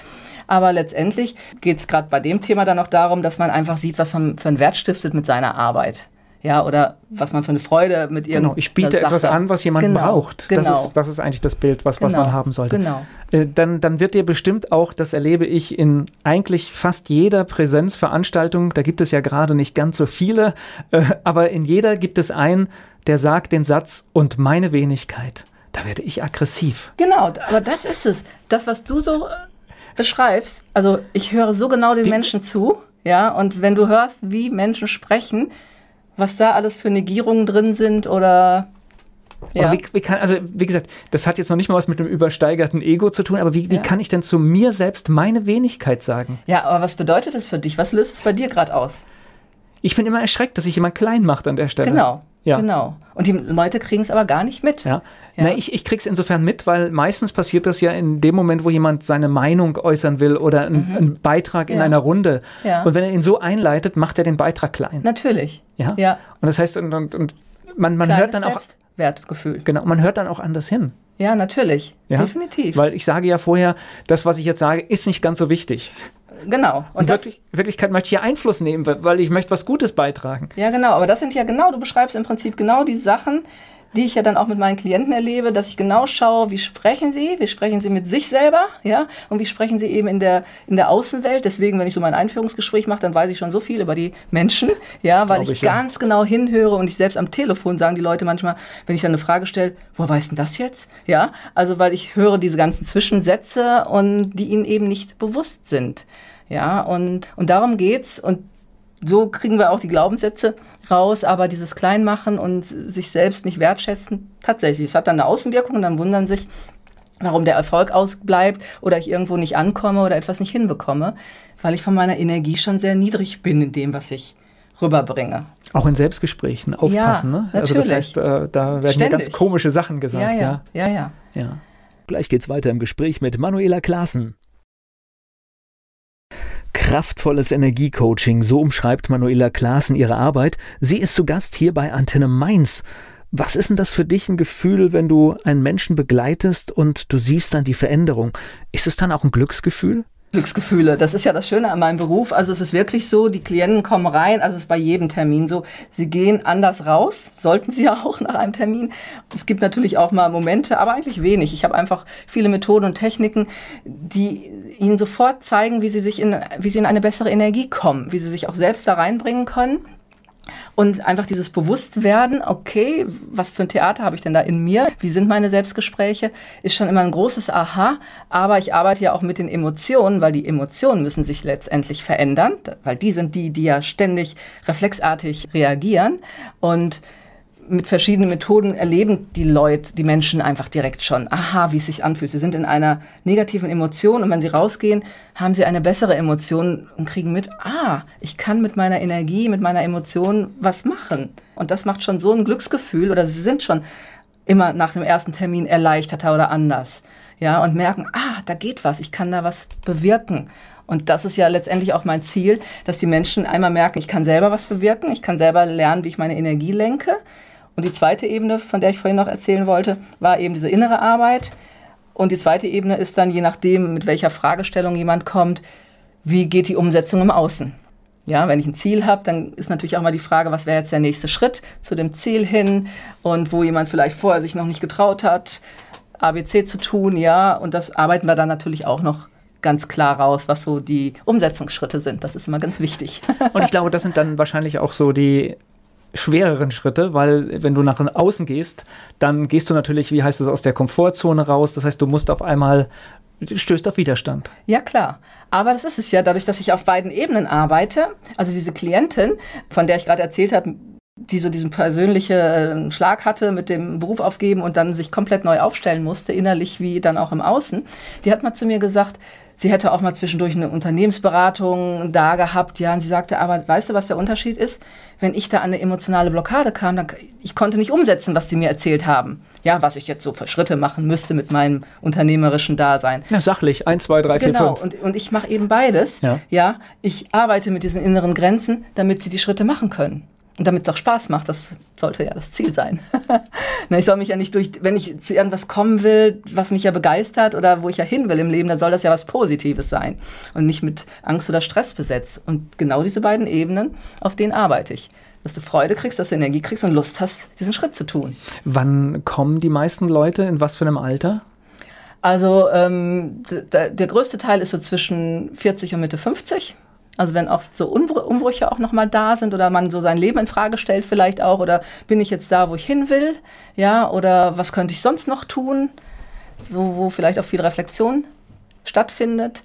Aber letztendlich geht es gerade bei dem Thema dann auch darum, dass man einfach sieht, was man für einen Wert stiftet mit seiner Arbeit ja, oder was man für eine Freude mit irgendeiner Genau, ich biete etwas an, was jemand genau, braucht. Genau. Das, ist, das ist eigentlich das Bild, was, genau, was man genau, haben sollte. Genau. Äh, dann, dann wird dir bestimmt auch, das erlebe ich in eigentlich fast jeder Präsenzveranstaltung, da gibt es ja gerade nicht ganz so viele, äh, aber in jeder gibt es einen, der sagt den Satz, und meine Wenigkeit. Da werde ich aggressiv. Genau, aber das ist es. Das, was du so äh, beschreibst, also ich höre so genau den Wie, Menschen zu, ja, und wenn du hörst, wie Menschen sprechen, was da alles für Negierungen drin sind oder ja. Wie, wie, kann, also wie gesagt, das hat jetzt noch nicht mal was mit dem übersteigerten Ego zu tun, aber wie, wie ja. kann ich denn zu mir selbst meine Wenigkeit sagen? Ja, aber was bedeutet das für dich? Was löst es bei dir gerade aus? Ich bin immer erschreckt, dass sich jemand klein macht an der Stelle. Genau. Ja. Genau. Und die Leute kriegen es aber gar nicht mit. Ja. ja. Na, ich, ich krieg's insofern mit, weil meistens passiert das ja in dem Moment, wo jemand seine Meinung äußern will oder ein, mhm. einen Beitrag ja. in einer Runde. Ja. Und wenn er ihn so einleitet, macht er den Beitrag klein. Natürlich. Ja. ja. Und das heißt, und, und, und man, man hört dann auch. Wertgefühl. Genau, man hört dann auch anders hin. Ja, natürlich. Definitiv. Weil ich sage ja vorher, das, was ich jetzt sage, ist nicht ganz so wichtig. Genau. Und in wirklich, Wirklichkeit möchte ich hier Einfluss nehmen, weil ich möchte was Gutes beitragen. Ja, genau. Aber das sind ja genau, du beschreibst im Prinzip genau die Sachen, die ich ja dann auch mit meinen Klienten erlebe, dass ich genau schaue, wie sprechen sie, wie sprechen sie mit sich selber, ja, und wie sprechen sie eben in der, in der Außenwelt. Deswegen, wenn ich so mein Einführungsgespräch mache, dann weiß ich schon so viel über die Menschen, ja, weil ich, ich, ganz ja. genau hinhöre und ich selbst am Telefon sagen die Leute manchmal, wenn ich dann eine Frage stelle, wo weißt denn das jetzt? Ja, also weil ich höre diese ganzen Zwischensätze und die ihnen eben nicht bewusst sind. Ja, und, und darum geht's. Und so kriegen wir auch die Glaubenssätze raus, aber dieses Kleinmachen und sich selbst nicht wertschätzen, tatsächlich, es hat dann eine Außenwirkung und dann wundern sich, warum der Erfolg ausbleibt oder ich irgendwo nicht ankomme oder etwas nicht hinbekomme, weil ich von meiner Energie schon sehr niedrig bin in dem, was ich rüberbringe. Auch in Selbstgesprächen aufpassen, ja, ne? Also das heißt, äh, da werden ganz komische Sachen gesagt. Ja, ja, ja, ja. ja. Gleich geht's weiter im Gespräch mit Manuela Klaassen. Kraftvolles Energiecoaching, so umschreibt Manuela Klaassen ihre Arbeit. Sie ist zu Gast hier bei Antenne Mainz. Was ist denn das für dich ein Gefühl, wenn du einen Menschen begleitest und du siehst dann die Veränderung? Ist es dann auch ein Glücksgefühl? Glücksgefühle. Das ist ja das Schöne an meinem Beruf. Also es ist wirklich so, die Klienten kommen rein, also es ist bei jedem Termin so, sie gehen anders raus, sollten sie ja auch nach einem Termin. Es gibt natürlich auch mal Momente, aber eigentlich wenig. Ich habe einfach viele Methoden und Techniken, die ihnen sofort zeigen, wie sie sich in, wie sie in eine bessere Energie kommen, wie sie sich auch selbst da reinbringen können. Und einfach dieses Bewusstwerden, okay, was für ein Theater habe ich denn da in mir? Wie sind meine Selbstgespräche? Ist schon immer ein großes Aha. Aber ich arbeite ja auch mit den Emotionen, weil die Emotionen müssen sich letztendlich verändern, weil die sind die, die ja ständig reflexartig reagieren. Und mit verschiedenen Methoden erleben die Leute, die Menschen einfach direkt schon, aha, wie es sich anfühlt. Sie sind in einer negativen Emotion und wenn sie rausgehen, haben sie eine bessere Emotion und kriegen mit, ah, ich kann mit meiner Energie, mit meiner Emotion was machen. Und das macht schon so ein Glücksgefühl oder sie sind schon immer nach dem ersten Termin erleichterter oder anders. Ja, und merken, ah, da geht was, ich kann da was bewirken. Und das ist ja letztendlich auch mein Ziel, dass die Menschen einmal merken, ich kann selber was bewirken, ich kann selber lernen, wie ich meine Energie lenke und die zweite Ebene, von der ich vorhin noch erzählen wollte, war eben diese innere Arbeit. Und die zweite Ebene ist dann, je nachdem, mit welcher Fragestellung jemand kommt, wie geht die Umsetzung im Außen? Ja, wenn ich ein Ziel habe, dann ist natürlich auch mal die Frage, was wäre jetzt der nächste Schritt zu dem Ziel hin und wo jemand vielleicht vorher sich noch nicht getraut hat, ABC zu tun, ja, und das arbeiten wir dann natürlich auch noch ganz klar raus, was so die Umsetzungsschritte sind. Das ist immer ganz wichtig. Und ich glaube, das sind dann wahrscheinlich auch so die schwereren Schritte, weil wenn du nach außen gehst, dann gehst du natürlich, wie heißt es, aus der Komfortzone raus. Das heißt, du musst auf einmal stößt auf Widerstand. Ja, klar. Aber das ist es ja, dadurch, dass ich auf beiden Ebenen arbeite. Also diese Klientin, von der ich gerade erzählt habe, die so diesen persönlichen äh, Schlag hatte mit dem Beruf aufgeben und dann sich komplett neu aufstellen musste, innerlich wie dann auch im Außen, die hat mal zu mir gesagt, sie hätte auch mal zwischendurch eine Unternehmensberatung da gehabt, ja, und sie sagte, aber weißt du, was der Unterschied ist? Wenn ich da an eine emotionale Blockade kam, dann ich konnte nicht umsetzen, was sie mir erzählt haben. Ja, was ich jetzt so für Schritte machen müsste mit meinem unternehmerischen Dasein. Ja, sachlich, eins, zwei, drei, genau. vier, fünf. Und, und ich mache eben beides. Ja. ja, ich arbeite mit diesen inneren Grenzen, damit sie die Schritte machen können. Und damit es auch Spaß macht, das sollte ja das Ziel sein. ich soll mich ja nicht durch, wenn ich zu irgendwas kommen will, was mich ja begeistert oder wo ich ja hin will im Leben, dann soll das ja was Positives sein und nicht mit Angst oder Stress besetzt. Und genau diese beiden Ebenen, auf denen arbeite ich. Dass du Freude kriegst, dass du Energie kriegst und Lust hast, diesen Schritt zu tun. Wann kommen die meisten Leute? In was für einem Alter? Also ähm, der größte Teil ist so zwischen 40 und Mitte 50. Also wenn oft so Umbrüche auch nochmal da sind oder man so sein Leben in Frage stellt vielleicht auch oder bin ich jetzt da, wo ich hin will, ja, oder was könnte ich sonst noch tun, so wo vielleicht auch viel Reflexion stattfindet.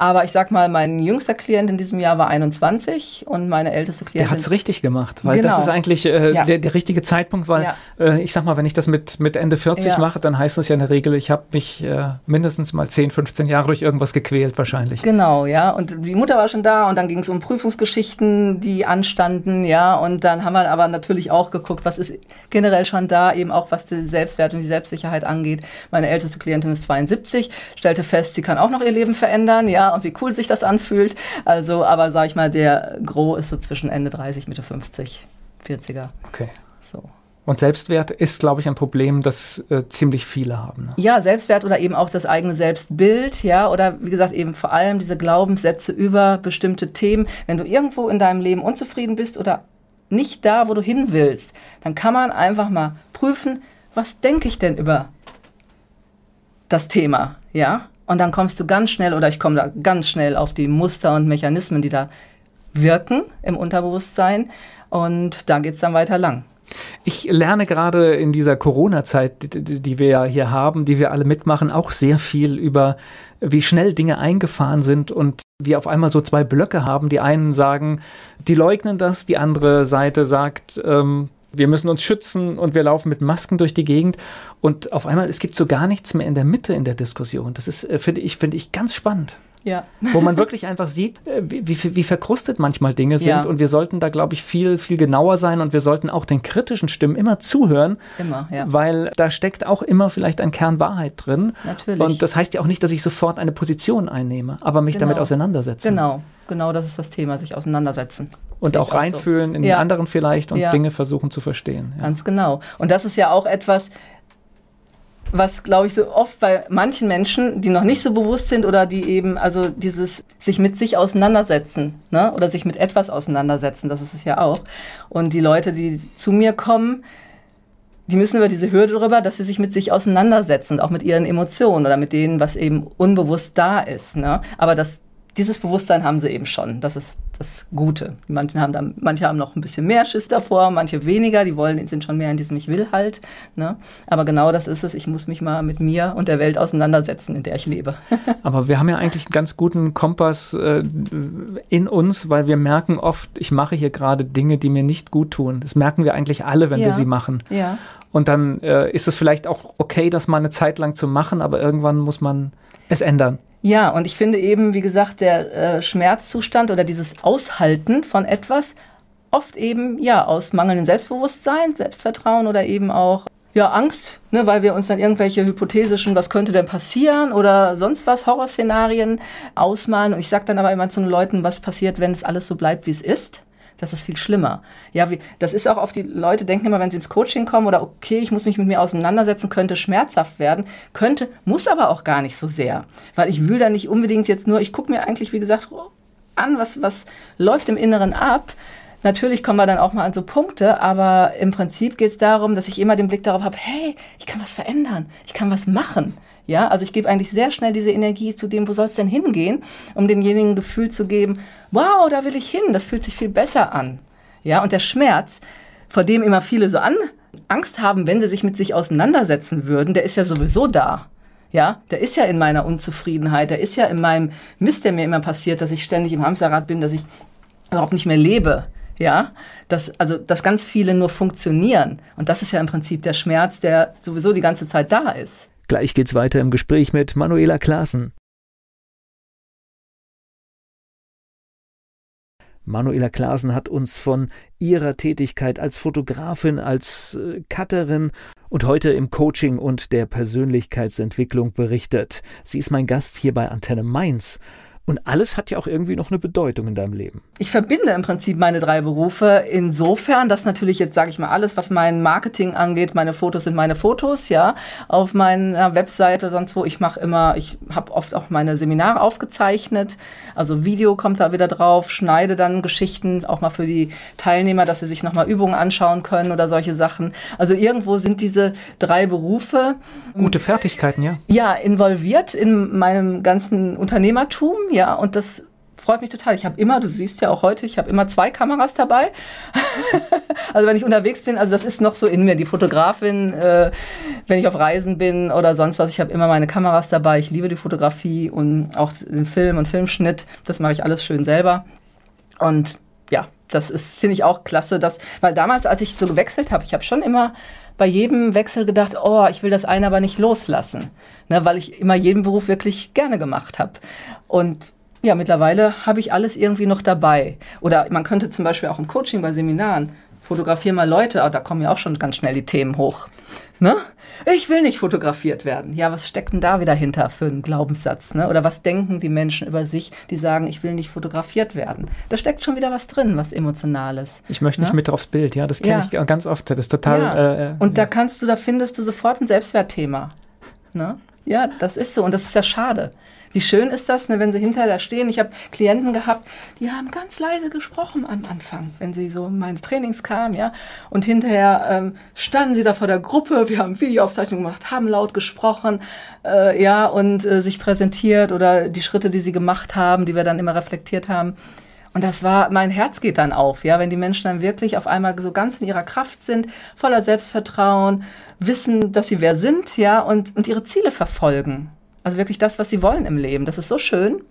Aber ich sag mal, mein jüngster Klient in diesem Jahr war 21 und meine älteste Klientin. Der hat es richtig gemacht, weil genau. das ist eigentlich äh, ja. der, der, richtige Zeitpunkt, weil ja. äh, ich sag mal, wenn ich das mit, mit Ende 40 ja. mache, dann heißt das ja in der Regel, ich habe mich äh, mindestens mal 10, 15 Jahre durch irgendwas gequält wahrscheinlich. Genau, ja. Und die Mutter war schon da und dann ging es um Prüfungsgeschichten, die anstanden, ja. Und dann haben wir aber natürlich auch geguckt, was ist generell schon da, eben auch was die Selbstwert und die Selbstsicherheit angeht. Meine älteste Klientin ist 72, stellte fest, sie kann auch noch ihr Leben verändern, ja und wie cool sich das anfühlt. Also, aber sag ich mal, der Gros ist so zwischen Ende 30, Mitte 50, 40er. Okay. So. Und Selbstwert ist, glaube ich, ein Problem, das äh, ziemlich viele haben. Ne? Ja, Selbstwert oder eben auch das eigene Selbstbild, ja, oder wie gesagt, eben vor allem diese Glaubenssätze über bestimmte Themen. Wenn du irgendwo in deinem Leben unzufrieden bist oder nicht da, wo du hin willst, dann kann man einfach mal prüfen, was denke ich denn über das Thema, ja? Und dann kommst du ganz schnell oder ich komme da ganz schnell auf die Muster und Mechanismen, die da wirken im Unterbewusstsein. Und da geht es dann weiter lang. Ich lerne gerade in dieser Corona-Zeit, die, wir ja hier haben, die wir alle mitmachen, auch sehr viel über, wie schnell Dinge eingefahren sind und wir auf einmal so zwei Blöcke haben. Die einen sagen, die leugnen das, die andere Seite sagt, ähm, wir müssen uns schützen und wir laufen mit Masken durch die Gegend. Und auf einmal, es gibt so gar nichts mehr in der Mitte in der Diskussion. Das ist, äh, finde ich, finde ich ganz spannend. Ja. Wo man wirklich einfach sieht, äh, wie, wie, wie verkrustet manchmal Dinge sind. Ja. Und wir sollten da, glaube ich, viel, viel genauer sein und wir sollten auch den kritischen Stimmen immer zuhören. Immer, ja. Weil da steckt auch immer vielleicht ein Kern Wahrheit drin. Natürlich. Und das heißt ja auch nicht, dass ich sofort eine Position einnehme, aber mich Genau. damit auseinandersetze. Genau, genau das ist das Thema, sich auseinandersetzen. Und Sehe auch ich so. reinfühlen in Ja. den anderen vielleicht und Ja. Dinge versuchen zu verstehen. Ja. Ganz genau. Und das ist ja auch etwas, was, glaube ich, so oft bei manchen Menschen, die noch nicht so bewusst sind oder die eben, also dieses sich mit sich auseinandersetzen, ne? oder sich mit etwas auseinandersetzen, das ist es ja auch. Und die Leute, die zu mir kommen, die müssen über diese Hürde drüber, dass sie sich mit sich auseinandersetzen, auch mit ihren Emotionen oder mit denen, was eben unbewusst da ist. Ne? Aber das, dieses Bewusstsein haben sie eben schon. Das ist das Gute. Manche haben, dann, manche haben noch ein bisschen mehr Schiss davor, manche weniger. Die wollen, sind schon mehr in diesem Ich will halt. Ne? Aber genau das ist es. Ich muss mich mal mit mir und der Welt auseinandersetzen, in der ich lebe. Aber wir haben ja eigentlich einen ganz guten Kompass äh, in uns, weil wir merken oft, ich mache hier gerade Dinge, die mir nicht gut tun. Das merken wir eigentlich alle, wenn wir Ja. sie machen. ja. Und dann äh, ist es vielleicht auch okay, das mal eine Zeit lang zu machen, aber irgendwann muss man es ändern. Ja, und ich finde eben, wie gesagt, der äh, Schmerzzustand oder dieses Aushalten von etwas oft eben ja aus mangelndem Selbstbewusstsein, Selbstvertrauen oder eben auch ja Angst, ne, weil wir uns dann irgendwelche hypothetischen, was könnte denn passieren oder sonst was Horrorszenarien ausmalen. Und ich sage dann aber immer zu den Leuten, was passiert, wenn es alles so bleibt, wie es ist. Das ist viel schlimmer. Ja, wie, das ist auch auf die Leute denken immer, wenn sie ins Coaching kommen oder okay, ich muss mich mit mir auseinandersetzen, könnte schmerzhaft werden, könnte, muss aber auch gar nicht so sehr, weil ich will da nicht unbedingt jetzt nur, ich gucke mir eigentlich, wie gesagt, an, was, was läuft im Inneren ab. Natürlich kommen wir dann auch mal an so Punkte, aber im Prinzip geht es darum, dass ich immer den Blick darauf habe, hey, ich kann was verändern, ich kann was machen. Ja, also ich gebe eigentlich sehr schnell diese Energie zu dem, wo soll es denn hingehen, um denjenigen Gefühl zu geben, wow, da will ich hin, das fühlt sich viel besser an. Ja, und der Schmerz, vor dem immer viele so an, Angst haben, wenn sie sich mit sich auseinandersetzen würden, der ist ja sowieso da. Ja, der ist ja in meiner Unzufriedenheit, der ist ja in meinem Mist, der mir immer passiert, dass ich ständig im Hamsterrad bin, dass ich überhaupt nicht mehr lebe. Ja, dass, also, dass ganz viele nur funktionieren. Und das ist ja im Prinzip der Schmerz, der sowieso die ganze Zeit da ist. Gleich geht's weiter im Gespräch mit Manuela Klaassen. Manuela Klaassen hat uns von ihrer Tätigkeit als Fotografin, als äh, Cutterin und heute im Coaching und der Persönlichkeitsentwicklung berichtet. Sie ist mein Gast hier bei Antenne Mainz. Und alles hat ja auch irgendwie noch eine Bedeutung in deinem Leben. Ich verbinde im Prinzip meine drei Berufe insofern, dass natürlich jetzt sage ich mal alles, was mein Marketing angeht, meine Fotos sind meine Fotos, ja, auf meiner Webseite sonst wo. Ich mache immer, ich habe oft auch meine Seminare aufgezeichnet, also Video kommt da wieder drauf, schneide dann Geschichten auch mal für die Teilnehmer, dass sie sich noch mal Übungen anschauen können oder solche Sachen. Also irgendwo sind diese drei Berufe Gute Fertigkeiten, ja. ja involviert in meinem ganzen Unternehmertum, ja, und das freut mich total. Ich habe immer, du siehst ja auch heute, ich habe immer zwei Kameras dabei. also wenn ich unterwegs bin, also das ist noch so in mir, die Fotografin, äh, wenn ich auf Reisen bin oder sonst was, ich habe immer meine Kameras dabei. Ich liebe die Fotografie und auch den Film und Filmschnitt. Das mache ich alles schön selber. Und ja, das ist, finde ich auch klasse, dass, weil damals, als ich so gewechselt habe, ich habe schon immer bei jedem Wechsel gedacht, oh, ich will das eine aber nicht loslassen, ne, weil ich immer jeden Beruf wirklich gerne gemacht habe. Und ja, mittlerweile habe ich alles irgendwie noch dabei. Oder man könnte zum Beispiel auch im Coaching bei Seminaren fotografieren mal Leute, aber da kommen ja auch schon ganz schnell die Themen hoch. Ne? Ich will nicht fotografiert werden. Ja, was steckt denn da wieder hinter für einen Glaubenssatz? Ne? Oder was denken die Menschen über sich, die sagen, ich will nicht fotografiert werden? Da steckt schon wieder was drin, was Emotionales. Ich möchte nicht Ne? mit aufs Bild, ja. Das kenne Ja. ich ganz oft. Das ist total. ja. Äh, äh, Und da kannst du, da findest du sofort ein Selbstwertthema. Ne? Ja, das ist so und das ist ja schade. Wie schön ist das, ne, wenn sie hinterher da stehen? Ich habe Klienten gehabt, die haben ganz leise gesprochen am Anfang, wenn sie so in meine Trainings kamen, ja. Und hinterher ähm, standen sie da vor der Gruppe, wir haben Videoaufzeichnungen gemacht, haben laut gesprochen, äh, ja, und äh, sich präsentiert oder die Schritte, die sie gemacht haben, die wir dann immer reflektiert haben. Und das war, mein Herz geht dann auf, ja, wenn die Menschen dann wirklich auf einmal so ganz in ihrer Kraft sind, voller Selbstvertrauen, wissen, dass sie wer sind, ja, und, und ihre Ziele verfolgen. Also wirklich das, was sie wollen im Leben. Das ist so schön.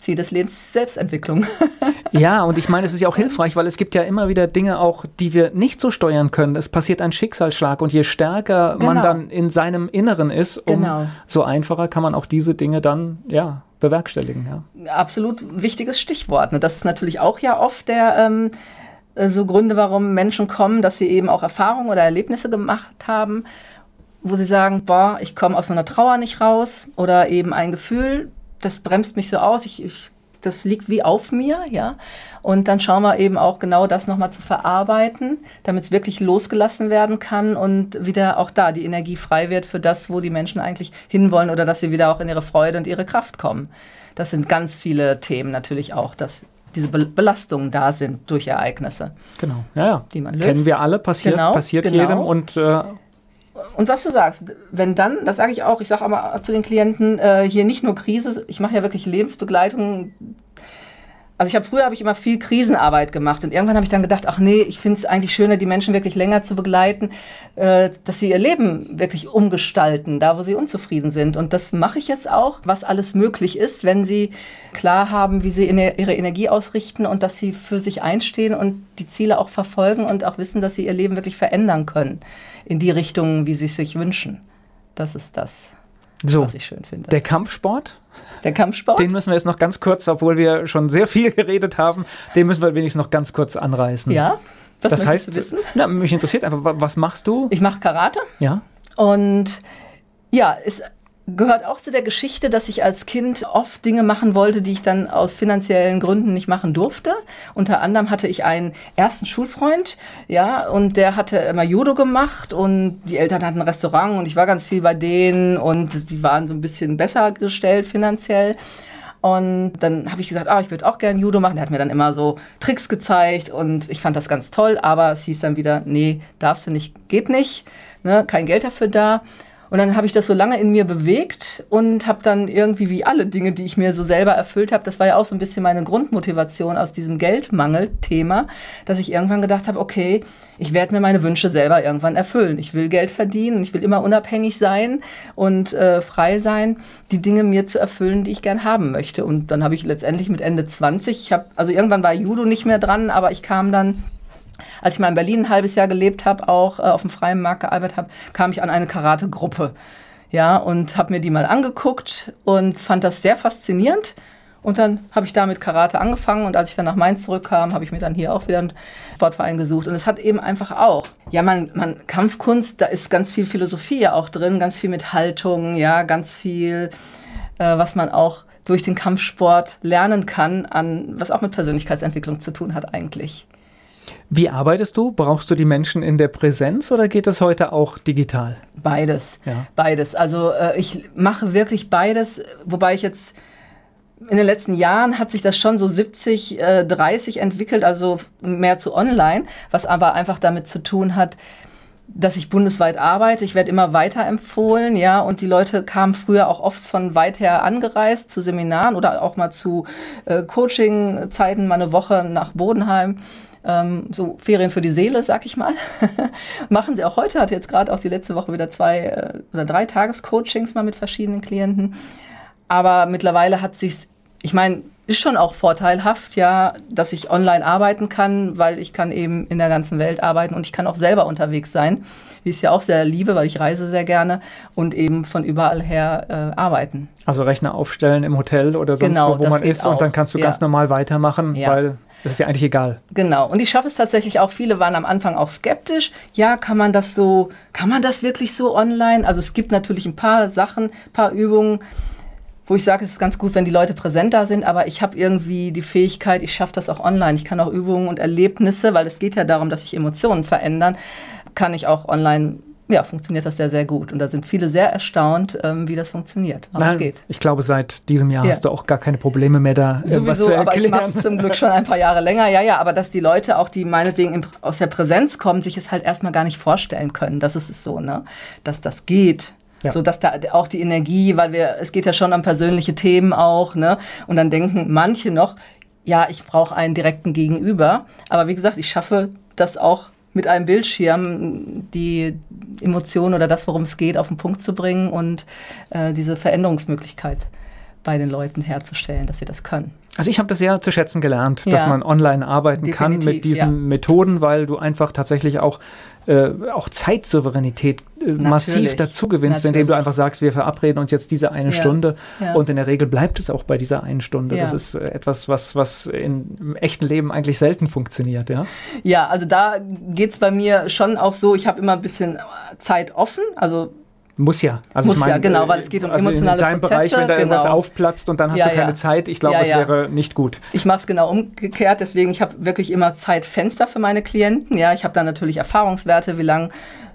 Ziel des Lebens Selbstentwicklung. ja, und ich meine, es ist ja auch hilfreich, weil es gibt ja immer wieder Dinge auch, die wir nicht so steuern können. Es passiert ein Schicksalsschlag und je stärker genau. man dann in seinem Inneren ist, um genau. so einfacher kann man auch diese Dinge dann, ja, bewerkstelligen. Ja. Absolut wichtiges Stichwort. Ne? Das ist natürlich auch ja oft der ähm, so Gründe, warum Menschen kommen, dass sie eben auch Erfahrungen oder Erlebnisse gemacht haben, wo sie sagen, boah, ich komme aus so einer Trauer nicht raus oder eben ein Gefühl, das bremst mich so aus, ich, ich, das liegt wie auf mir, ja. Und dann schauen wir eben auch genau das nochmal zu verarbeiten, damit es wirklich losgelassen werden kann und wieder auch da die Energie frei wird für das, wo die Menschen eigentlich hinwollen oder dass sie wieder auch in ihre Freude und ihre Kraft kommen. Das sind ganz viele Themen natürlich auch, dass diese Belastungen da sind durch Ereignisse. Genau, ja, ja. Die man löst. Kennen wir alle, passiert, genau, passiert genau. jedem und äh, und was du sagst, wenn dann, das sage ich auch, ich sage aber zu den Klienten, äh, hier nicht nur Krise, ich mache ja wirklich Lebensbegleitung. Also ich habe früher habe ich immer viel Krisenarbeit gemacht und irgendwann habe ich dann gedacht, ach nee, ich finde es eigentlich schöner, die Menschen wirklich länger zu begleiten, äh, dass sie ihr Leben wirklich umgestalten, da wo sie unzufrieden sind. Und das mache ich jetzt auch, was alles möglich ist, wenn sie klar haben, wie sie ihre Energie ausrichten und dass sie für sich einstehen und die Ziele auch verfolgen und auch wissen, dass sie ihr Leben wirklich verändern können in die Richtung, wie sie es sich wünschen. Das ist das, so, was ich schön finde. Der Kampfsport? Der Kampfsport? Den müssen wir jetzt noch ganz kurz, obwohl wir schon sehr viel geredet haben, den müssen wir wenigstens noch ganz kurz anreißen. Ja. Was das heißt, wissen? Na, mich interessiert einfach, was machst du? Ich mache Karate. Ja. Und ja, ist gehört auch zu der Geschichte, dass ich als Kind oft Dinge machen wollte, die ich dann aus finanziellen Gründen nicht machen durfte. Unter anderem hatte ich einen ersten Schulfreund, ja, und der hatte immer Judo gemacht und die Eltern hatten ein Restaurant und ich war ganz viel bei denen und die waren so ein bisschen besser gestellt finanziell. Und dann habe ich gesagt, ah, ich würde auch gerne Judo machen. Der hat mir dann immer so Tricks gezeigt und ich fand das ganz toll, aber es hieß dann wieder, nee, darfst du nicht, geht nicht, ne, kein Geld dafür da. Und dann habe ich das so lange in mir bewegt und habe dann irgendwie wie alle Dinge, die ich mir so selber erfüllt habe, das war ja auch so ein bisschen meine Grundmotivation aus diesem Geldmangel-Thema, dass ich irgendwann gedacht habe, okay, ich werde mir meine Wünsche selber irgendwann erfüllen. Ich will Geld verdienen, ich will immer unabhängig sein und äh, frei sein, die Dinge mir zu erfüllen, die ich gern haben möchte. Und dann habe ich letztendlich mit Ende 20, ich habe also irgendwann war Judo nicht mehr dran, aber ich kam dann als ich mal in Berlin ein halbes Jahr gelebt habe, auch äh, auf dem freien Markt gearbeitet habe, kam ich an eine Karate-Gruppe. Ja, und habe mir die mal angeguckt und fand das sehr faszinierend. Und dann habe ich da mit Karate angefangen und als ich dann nach Mainz zurückkam, habe ich mir dann hier auch wieder einen Sportverein gesucht. Und es hat eben einfach auch, ja, man, man, Kampfkunst, da ist ganz viel Philosophie ja auch drin, ganz viel mit Haltung, ja, ganz viel, äh, was man auch durch den Kampfsport lernen kann, an, was auch mit Persönlichkeitsentwicklung zu tun hat eigentlich. Wie arbeitest du? Brauchst du die Menschen in der Präsenz oder geht das heute auch digital? Beides. Ja. Beides. Also äh, ich mache wirklich beides, wobei ich jetzt in den letzten Jahren hat sich das schon so 70, äh, 30 entwickelt, also mehr zu online, was aber einfach damit zu tun hat, dass ich bundesweit arbeite. Ich werde immer weiter empfohlen, ja, und die Leute kamen früher auch oft von weit her angereist zu Seminaren oder auch mal zu äh, Coaching-Zeiten, mal eine Woche nach Bodenheim ähm, so Ferien für die Seele, sag ich mal. Machen sie auch heute, hatte jetzt gerade auch die letzte Woche wieder zwei äh, oder drei Tagescoachings mal mit verschiedenen Klienten. Aber mittlerweile hat sich's, ich meine, ist schon auch vorteilhaft, ja, dass ich online arbeiten kann, weil ich kann eben in der ganzen Welt arbeiten und ich kann auch selber unterwegs sein, wie ich es ja auch sehr liebe, weil ich reise sehr gerne und eben von überall her äh, arbeiten. Also Rechner aufstellen im Hotel oder sonst genau, wo, wo man ist auch. und dann kannst du ja. ganz normal weitermachen, ja. weil das ist ja eigentlich egal. Genau. Und ich schaffe es tatsächlich auch. Viele waren am Anfang auch skeptisch. Ja, kann man das so, kann man das wirklich so online? Also es gibt natürlich ein paar Sachen, ein paar Übungen, wo ich sage, es ist ganz gut, wenn die Leute präsent da sind, aber ich habe irgendwie die Fähigkeit, ich schaffe das auch online. Ich kann auch Übungen und Erlebnisse, weil es geht ja darum, dass sich Emotionen verändern, kann ich auch online ja, funktioniert das sehr, sehr gut. Und da sind viele sehr erstaunt, ähm, wie das funktioniert. Aber Nein, es geht. Ich glaube, seit diesem Jahr ja. hast du auch gar keine Probleme mehr da. Sowieso, was zu aber ich mache es zum Glück schon ein paar Jahre länger. Ja, ja, aber dass die Leute auch, die meinetwegen in, aus der Präsenz kommen, sich es halt erstmal gar nicht vorstellen können. Das ist es so, ne? Dass das geht. Ja. So dass da auch die Energie, weil wir, es geht ja schon um persönliche Themen auch, ne? Und dann denken manche noch, ja, ich brauche einen direkten Gegenüber. Aber wie gesagt, ich schaffe das auch mit einem Bildschirm die Emotion oder das, worum es geht, auf den Punkt zu bringen und äh, diese Veränderungsmöglichkeit bei den Leuten herzustellen, dass sie das können. Also ich habe das sehr zu schätzen gelernt, ja, dass man online arbeiten kann mit diesen ja. Methoden, weil du einfach tatsächlich auch, äh, auch Zeitsouveränität äh, massiv dazu gewinnst, indem du einfach sagst, wir verabreden uns jetzt diese eine ja. Stunde und in der Regel bleibt es auch bei dieser einen Stunde. Das ist äh, etwas, was, was in, im echten Leben eigentlich selten funktioniert. Ja, ja also da geht es bei mir schon auch so, ich habe immer ein bisschen Zeit offen, also muss ja. Also Muss ich mein, ja, genau, weil es geht um also emotionale in deinem Prozesse. Bereich, wenn da genau. irgendwas aufplatzt und dann hast ja, du keine ja. Zeit, ich glaube, ja, das wäre nicht gut. Ich mache es genau umgekehrt, deswegen, ich habe wirklich immer Zeitfenster für meine Klienten. Ja, ich habe dann natürlich Erfahrungswerte, wie lange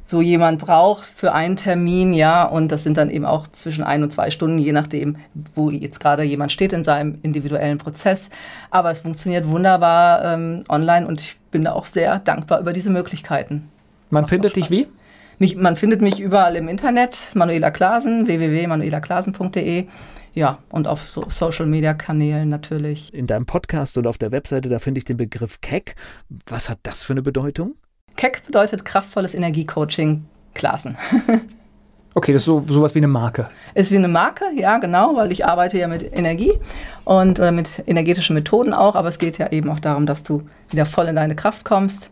so jemand braucht für einen Termin, ja, und das sind dann eben auch zwischen ein und zwei Stunden, je nachdem, wo jetzt gerade jemand steht in seinem individuellen Prozess. Aber es funktioniert wunderbar ähm, online und ich bin da auch sehr dankbar über diese Möglichkeiten. Man findet dich wie? Mich, man findet mich überall im Internet, Manuela Klasen, www.manuelaklasen.de. Ja, und auf so Social Media Kanälen natürlich. In deinem Podcast und auf der Webseite, da finde ich den Begriff Keck. Was hat das für eine Bedeutung? Keck bedeutet kraftvolles Energiecoaching Klasen. Okay, das ist so sowas wie eine Marke. Ist wie eine Marke, ja, genau, weil ich arbeite ja mit Energie und oder mit energetischen Methoden auch, aber es geht ja eben auch darum, dass du wieder voll in deine Kraft kommst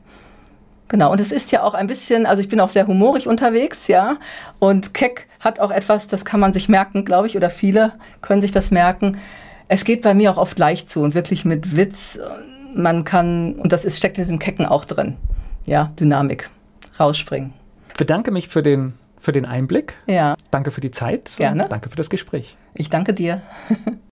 Genau, und es ist ja auch ein bisschen, also ich bin auch sehr humorig unterwegs, ja. Und Keck hat auch etwas, das kann man sich merken, glaube ich, oder viele können sich das merken. Es geht bei mir auch oft leicht zu und wirklich mit Witz. Man kann, und das ist, steckt in diesem Kecken auch drin. Ja, Dynamik. Rausspringen. Ich bedanke mich für den, für den Einblick. Ja. Danke für die Zeit. Gerne. Danke für das Gespräch. Ich danke dir.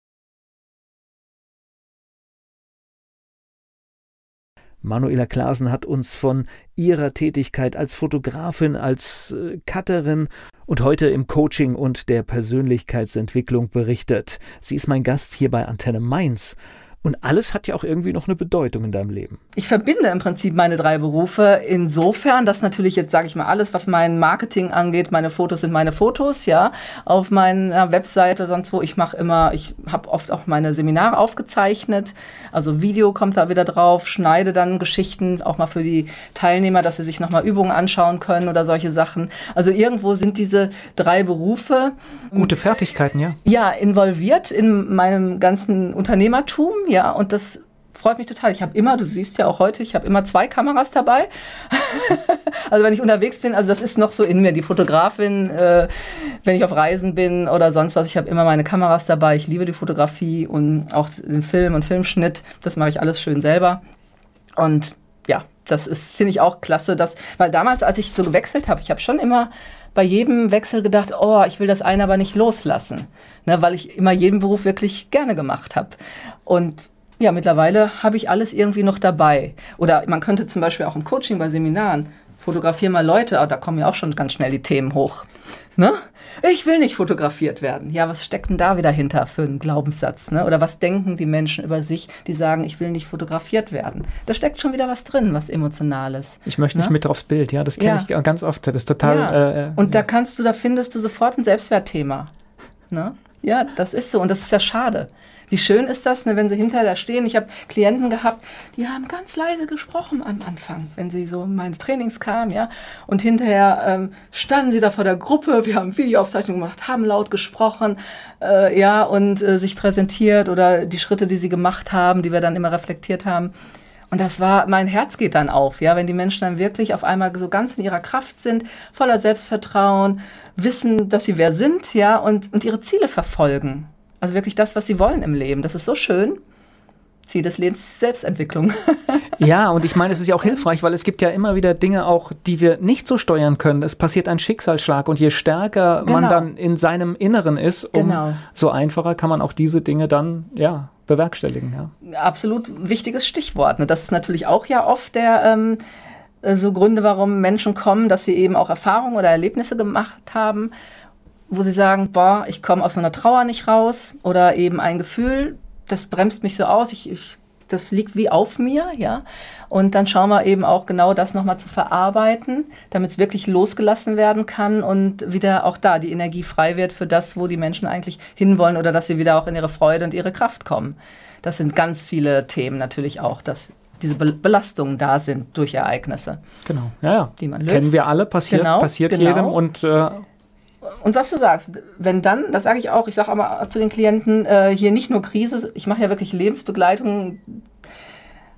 Manuela Klasen hat uns von ihrer Tätigkeit als Fotografin, als äh, Cutterin und heute im Coaching und der Persönlichkeitsentwicklung berichtet. Sie ist mein Gast hier bei Antenne Mainz. Und alles hat ja auch irgendwie noch eine Bedeutung in deinem Leben. Ich verbinde im Prinzip meine drei Berufe insofern, dass natürlich jetzt sage ich mal alles, was mein Marketing angeht, meine Fotos sind meine Fotos, ja, auf meiner Webseite, sonst wo. Ich mache immer, ich habe oft auch meine Seminare aufgezeichnet, also Video kommt da wieder drauf, schneide dann Geschichten auch mal für die Teilnehmer, dass sie sich nochmal Übungen anschauen können oder solche Sachen. Also irgendwo sind diese drei Berufe gute Fertigkeiten, ja. Ja, involviert in meinem ganzen Unternehmertum, ja ja, und das freut mich total. Ich habe immer, du siehst ja auch heute, ich habe immer zwei Kameras dabei. also wenn ich unterwegs bin, also das ist noch so in mir, die Fotografin, äh, wenn ich auf Reisen bin oder sonst was, ich habe immer meine Kameras dabei. Ich liebe die Fotografie und auch den Film und Filmschnitt. Das mache ich alles schön selber. Und ja, das ist, finde ich auch klasse, dass, weil damals, als ich so gewechselt habe, ich habe schon immer bei jedem Wechsel gedacht, oh, ich will das eine aber nicht loslassen, ne, weil ich immer jeden Beruf wirklich gerne gemacht habe. Und ja, mittlerweile habe ich alles irgendwie noch dabei. Oder man könnte zum Beispiel auch im Coaching bei Seminaren fotografieren mal Leute, aber da kommen ja auch schon ganz schnell die Themen hoch. Ne? Ich will nicht fotografiert werden. Ja, was steckt denn da wieder hinter für einen Glaubenssatz? Ne? Oder was denken die Menschen über sich, die sagen, ich will nicht fotografiert werden? Da steckt schon wieder was drin, was Emotionales. Ich möchte ne? nicht mit aufs Bild, ja, das kenne ja. ich ganz oft. Das ist total. Ja. Äh, äh, und da kannst du, da findest du sofort ein Selbstwertthema. Ne? Ja, das ist so und das ist ja schade. Wie schön ist das, ne, wenn sie hinterher da stehen? Ich habe Klienten gehabt, die haben ganz leise gesprochen am Anfang, wenn sie so in meine Trainings kamen, ja. Und hinterher ähm, standen sie da vor der Gruppe, wir haben Videoaufzeichnungen gemacht, haben laut gesprochen, äh, ja, und äh, sich präsentiert oder die Schritte, die sie gemacht haben, die wir dann immer reflektiert haben. Und das war, mein Herz geht dann auf, ja, wenn die Menschen dann wirklich auf einmal so ganz in ihrer Kraft sind, voller Selbstvertrauen, wissen, dass sie wer sind, ja, und, und ihre Ziele verfolgen. Also wirklich das, was sie wollen im Leben. Das ist so schön. Ziel des Lebens Selbstentwicklung. ja, und ich meine, es ist ja auch hilfreich, weil es gibt ja immer wieder Dinge auch, die wir nicht so steuern können. Es passiert ein Schicksalsschlag und je stärker genau. man dann in seinem Inneren ist, um genau. so einfacher kann man auch diese Dinge dann, ja, bewerkstelligen. Ja. Absolut wichtiges Stichwort. Ne? Das ist natürlich auch ja oft der, ähm, äh, so Gründe, warum Menschen kommen, dass sie eben auch Erfahrungen oder Erlebnisse gemacht haben, wo sie sagen, boah, ich komme aus so einer Trauer nicht raus oder eben ein Gefühl, das bremst mich so aus, ich, ich das liegt wie auf mir, ja. Und dann schauen wir eben auch genau das nochmal zu verarbeiten, damit es wirklich losgelassen werden kann und wieder auch da die Energie frei wird für das, wo die Menschen eigentlich hinwollen oder dass sie wieder auch in ihre Freude und ihre Kraft kommen. Das sind ganz viele Themen natürlich auch, dass diese Belastungen da sind durch Ereignisse. Genau, ja, ja. Die man löst. Kennen wir alle, passiert, Genau, passiert genau. jedem und äh, Und was du sagst, wenn dann, das sage ich auch, ich sage aber zu den Klienten, äh, hier nicht nur Krise, ich mache ja wirklich Lebensbegleitung.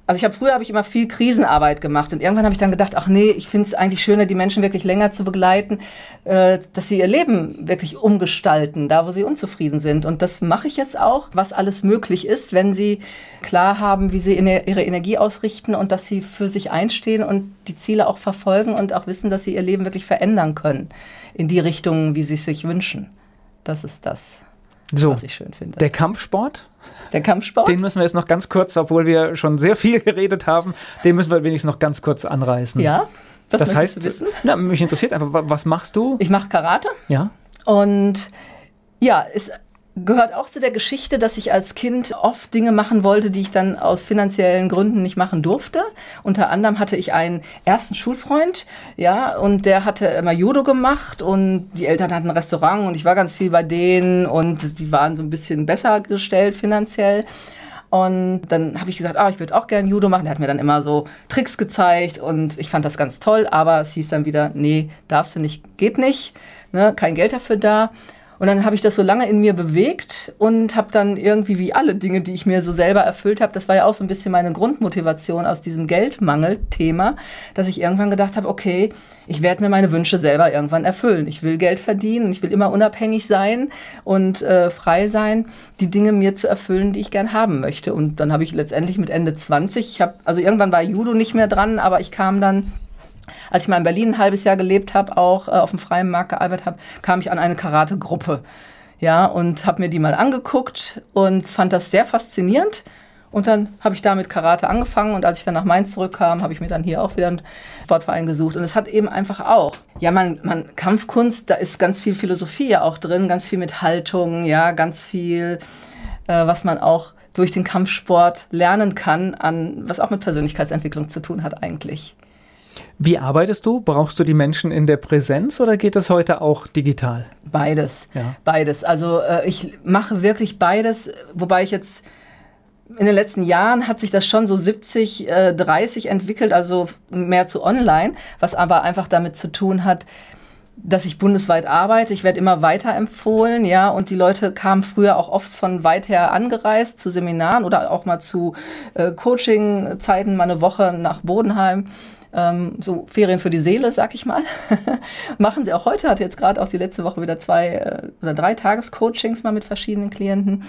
Also ich habe früher habe ich immer viel Krisenarbeit gemacht und irgendwann habe ich dann gedacht, ach nee, ich finde es eigentlich schöner, die Menschen wirklich länger zu begleiten, äh, dass sie ihr Leben wirklich umgestalten, da wo sie unzufrieden sind. Und das mache ich jetzt auch, was alles möglich ist, wenn sie klar haben, wie sie ihre Energie ausrichten und dass sie für sich einstehen und die Ziele auch verfolgen und auch wissen, dass sie ihr Leben wirklich verändern können in die Richtung, wie sie es sich wünschen. Das ist das, so, was ich schön finde. der Kampfsport, Der Kampfsport? den müssen wir jetzt noch ganz kurz, obwohl wir schon sehr viel geredet haben, den müssen wir wenigstens noch ganz kurz anreißen. ja. Was das heißt, du wissen? Na, mich interessiert einfach, wa- was machst du? Ich mache Karate Ja, und ja, es gehört auch zu der Geschichte, dass ich als Kind oft Dinge machen wollte, die ich dann aus finanziellen Gründen nicht machen durfte. Unter anderem hatte ich einen ersten Schulfreund, ja, und der hatte immer Judo gemacht und die Eltern hatten ein Restaurant und ich war ganz viel bei denen und die waren so ein bisschen besser gestellt finanziell. Und dann habe ich gesagt, ah, ich würde auch gerne Judo machen. Der hat mir dann immer so Tricks gezeigt und ich fand das ganz toll, aber es hieß dann wieder, nee, darfst du nicht, geht nicht, ne, kein Geld dafür da. Und dann habe ich das so lange in mir bewegt und habe dann irgendwie wie alle Dinge, die ich mir so selber erfüllt habe, das war ja auch so ein bisschen meine Grundmotivation aus diesem Geldmangel-Thema, dass ich irgendwann gedacht habe, okay, ich werde mir meine Wünsche selber irgendwann erfüllen. Ich will Geld verdienen, ich will immer unabhängig sein und äh, frei sein, die Dinge mir zu erfüllen, die ich gern haben möchte. Und dann habe ich letztendlich mit Ende 20, ich habe, also irgendwann war Judo nicht mehr dran, aber ich kam dann als ich mal in Berlin ein halbes Jahr gelebt habe, auch äh, auf dem freien Markt gearbeitet habe, kam ich an eine Karate-Gruppe. Ja, und habe mir die mal angeguckt und fand das sehr faszinierend. Und dann habe ich da mit Karate angefangen und als ich dann nach Mainz zurückkam, habe ich mir dann hier auch wieder einen Sportverein gesucht. Und es hat eben einfach auch, ja, man, man, Kampfkunst, da ist ganz viel Philosophie ja auch drin, ganz viel mit Haltung, ja, ganz viel, äh, was man auch durch den Kampfsport lernen kann, an, was auch mit Persönlichkeitsentwicklung zu tun hat eigentlich. Wie arbeitest du? Brauchst du die Menschen in der Präsenz oder geht das heute auch digital? Beides. Ja. Beides. Also äh, ich mache wirklich beides, wobei ich jetzt in den letzten Jahren hat sich das schon so 70, äh, 30 entwickelt, also mehr zu online, was aber einfach damit zu tun hat, dass ich bundesweit arbeite. Ich werde immer weiter empfohlen, ja, und die Leute kamen früher auch oft von weit her angereist zu Seminaren oder auch mal zu äh, Coaching-Zeiten, mal eine Woche nach Bodenheim. Ähm, so Ferien für die Seele, sag ich mal. Machen sie auch heute, hatte jetzt gerade auch die letzte Woche wieder zwei äh, oder drei Tagescoachings mal mit verschiedenen Klienten.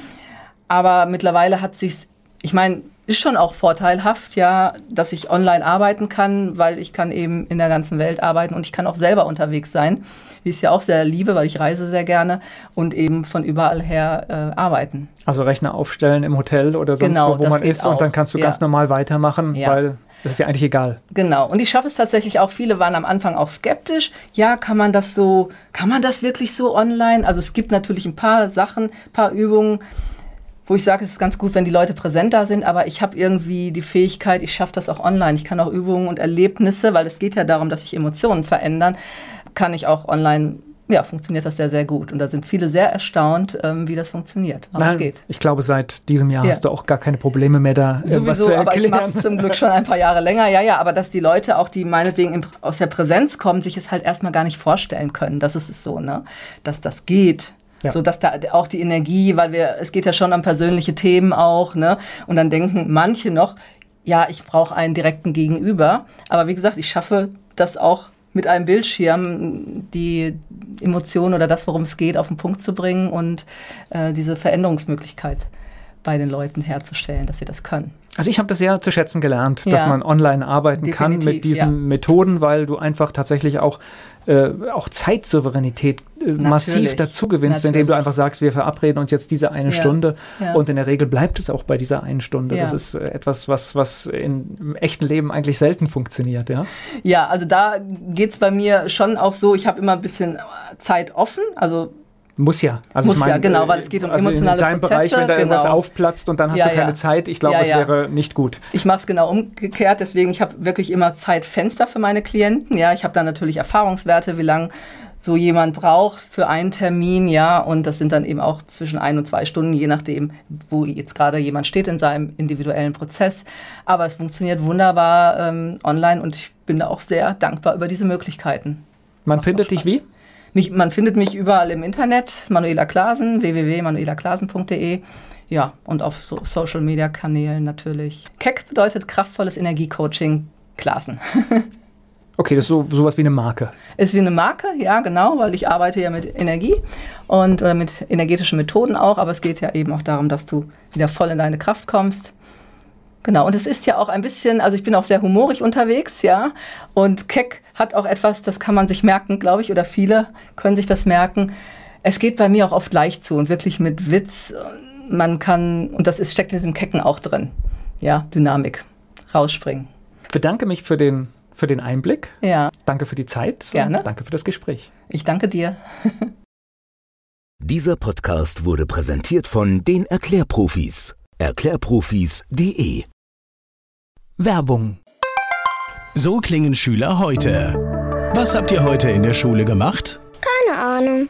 Aber mittlerweile hat sich's, ich meine, ist schon auch vorteilhaft, ja, dass ich online arbeiten kann, weil ich kann eben in der ganzen Welt arbeiten und ich kann auch selber unterwegs sein, wie ich es ja auch sehr liebe, weil ich reise sehr gerne und eben von überall her äh, arbeiten. Also Rechner aufstellen im Hotel oder sonst Genau, wo, wo man ist und dann auch. kannst du Ja. ganz normal weitermachen, Ja. weil es ist ja eigentlich egal. Genau. Und ich schaffe es tatsächlich auch. Viele waren am Anfang auch skeptisch. Ja, kann man das so, kann man das wirklich so online? Also es gibt natürlich ein paar Sachen, ein paar Übungen, wo ich sage, es ist ganz gut, wenn die Leute präsent da sind, aber ich habe irgendwie die Fähigkeit, ich schaffe das auch online. Ich kann auch Übungen und Erlebnisse, weil es geht ja darum, dass sich Emotionen verändern, kann ich auch online, ja, funktioniert das sehr, sehr gut. Und da sind viele sehr erstaunt, ähm, wie das funktioniert, aber es geht. Ich glaube, seit diesem Jahr Ja. hast du auch gar keine Probleme mehr da, äh, Sowieso, zu aber ich mache es zum Glück schon ein paar Jahre länger. Ja, ja, aber dass die Leute auch, die meinetwegen im, aus der Präsenz kommen, sich es halt erstmal gar nicht vorstellen können. Das ist es so, ne? Dass das geht. Ja. So dass da auch die Energie, weil wir, es geht ja schon um persönliche Themen auch, ne? Und dann denken manche noch, ja, ich brauche einen direkten Gegenüber. Aber wie gesagt, ich schaffe das auch mit einem Bildschirm, die Emotion oder das, worum es geht, auf den Punkt zu bringen und äh, diese Veränderungsmöglichkeit bei den Leuten herzustellen, dass sie das können. Also ich habe das sehr zu schätzen gelernt, Ja. dass man online arbeiten kann Definitiv, mit diesen ja. Methoden, weil du einfach tatsächlich auch, äh, auch Zeitsouveränität äh, massiv Natürlich. dazu gewinnst, indem du Natürlich. einfach sagst, wir verabreden uns jetzt diese eine Ja. Stunde und in der Regel bleibt es auch bei dieser einen Stunde. Das ist äh, etwas, was, was in, im echten Leben eigentlich selten funktioniert, ja. Ja, also da geht's bei mir schon auch so, ich habe immer ein bisschen Zeit offen, also Muss ja. Also Muss ich mein, ja, genau, äh, weil es geht um also emotionale in deinem Prozesse, Bereich, wenn da irgendwas genau. aufplatzt und dann hast Ja, du keine ja. Zeit, ich glaube, Ja, es ja. wäre nicht gut. Ich mache es genau umgekehrt, deswegen ich habe wirklich immer Zeitfenster für meine Klienten. Ja, ich habe dann natürlich Erfahrungswerte, wie lange so jemand braucht für einen Termin, ja, und das sind dann eben auch zwischen ein und zwei Stunden, je nachdem, wo jetzt gerade jemand steht in seinem individuellen Prozess. Aber es funktioniert wunderbar ähm, online und ich bin da auch sehr dankbar über diese Möglichkeiten. Man Macht findet dich wie? Mich, man findet mich überall im Internet, Manuela Klasen, www.manuelaklasen.de. Ja, und auf so Social Media Kanälen natürlich. Keck bedeutet kraftvolles Energiecoaching Klasen. Okay, das ist so sowas wie eine Marke. Ist wie eine Marke, ja, genau, weil ich arbeite ja mit Energie und oder mit energetischen Methoden auch, aber es geht ja eben auch darum, dass du wieder voll in deine Kraft kommst. Genau, und es ist ja auch ein bisschen, also ich bin auch sehr humorig unterwegs, ja, und Keck hat auch etwas, das kann man sich merken, glaube ich, oder viele können sich das merken. Es geht bei mir auch oft leicht zu und wirklich mit Witz. Man kann, und das ist, steckt in diesem Kecken auch drin, ja, Dynamik, rausspringen. Bedanke mich für den, für den Einblick. Ja, Danke für die Zeit. Gerne. Und danke für das Gespräch. ich danke dir. Dieser Podcast wurde präsentiert von den Erklärprofis. Erklärprofis.de Werbung. So klingen Schüler heute. Was habt ihr heute in der Schule gemacht? Keine Ahnung.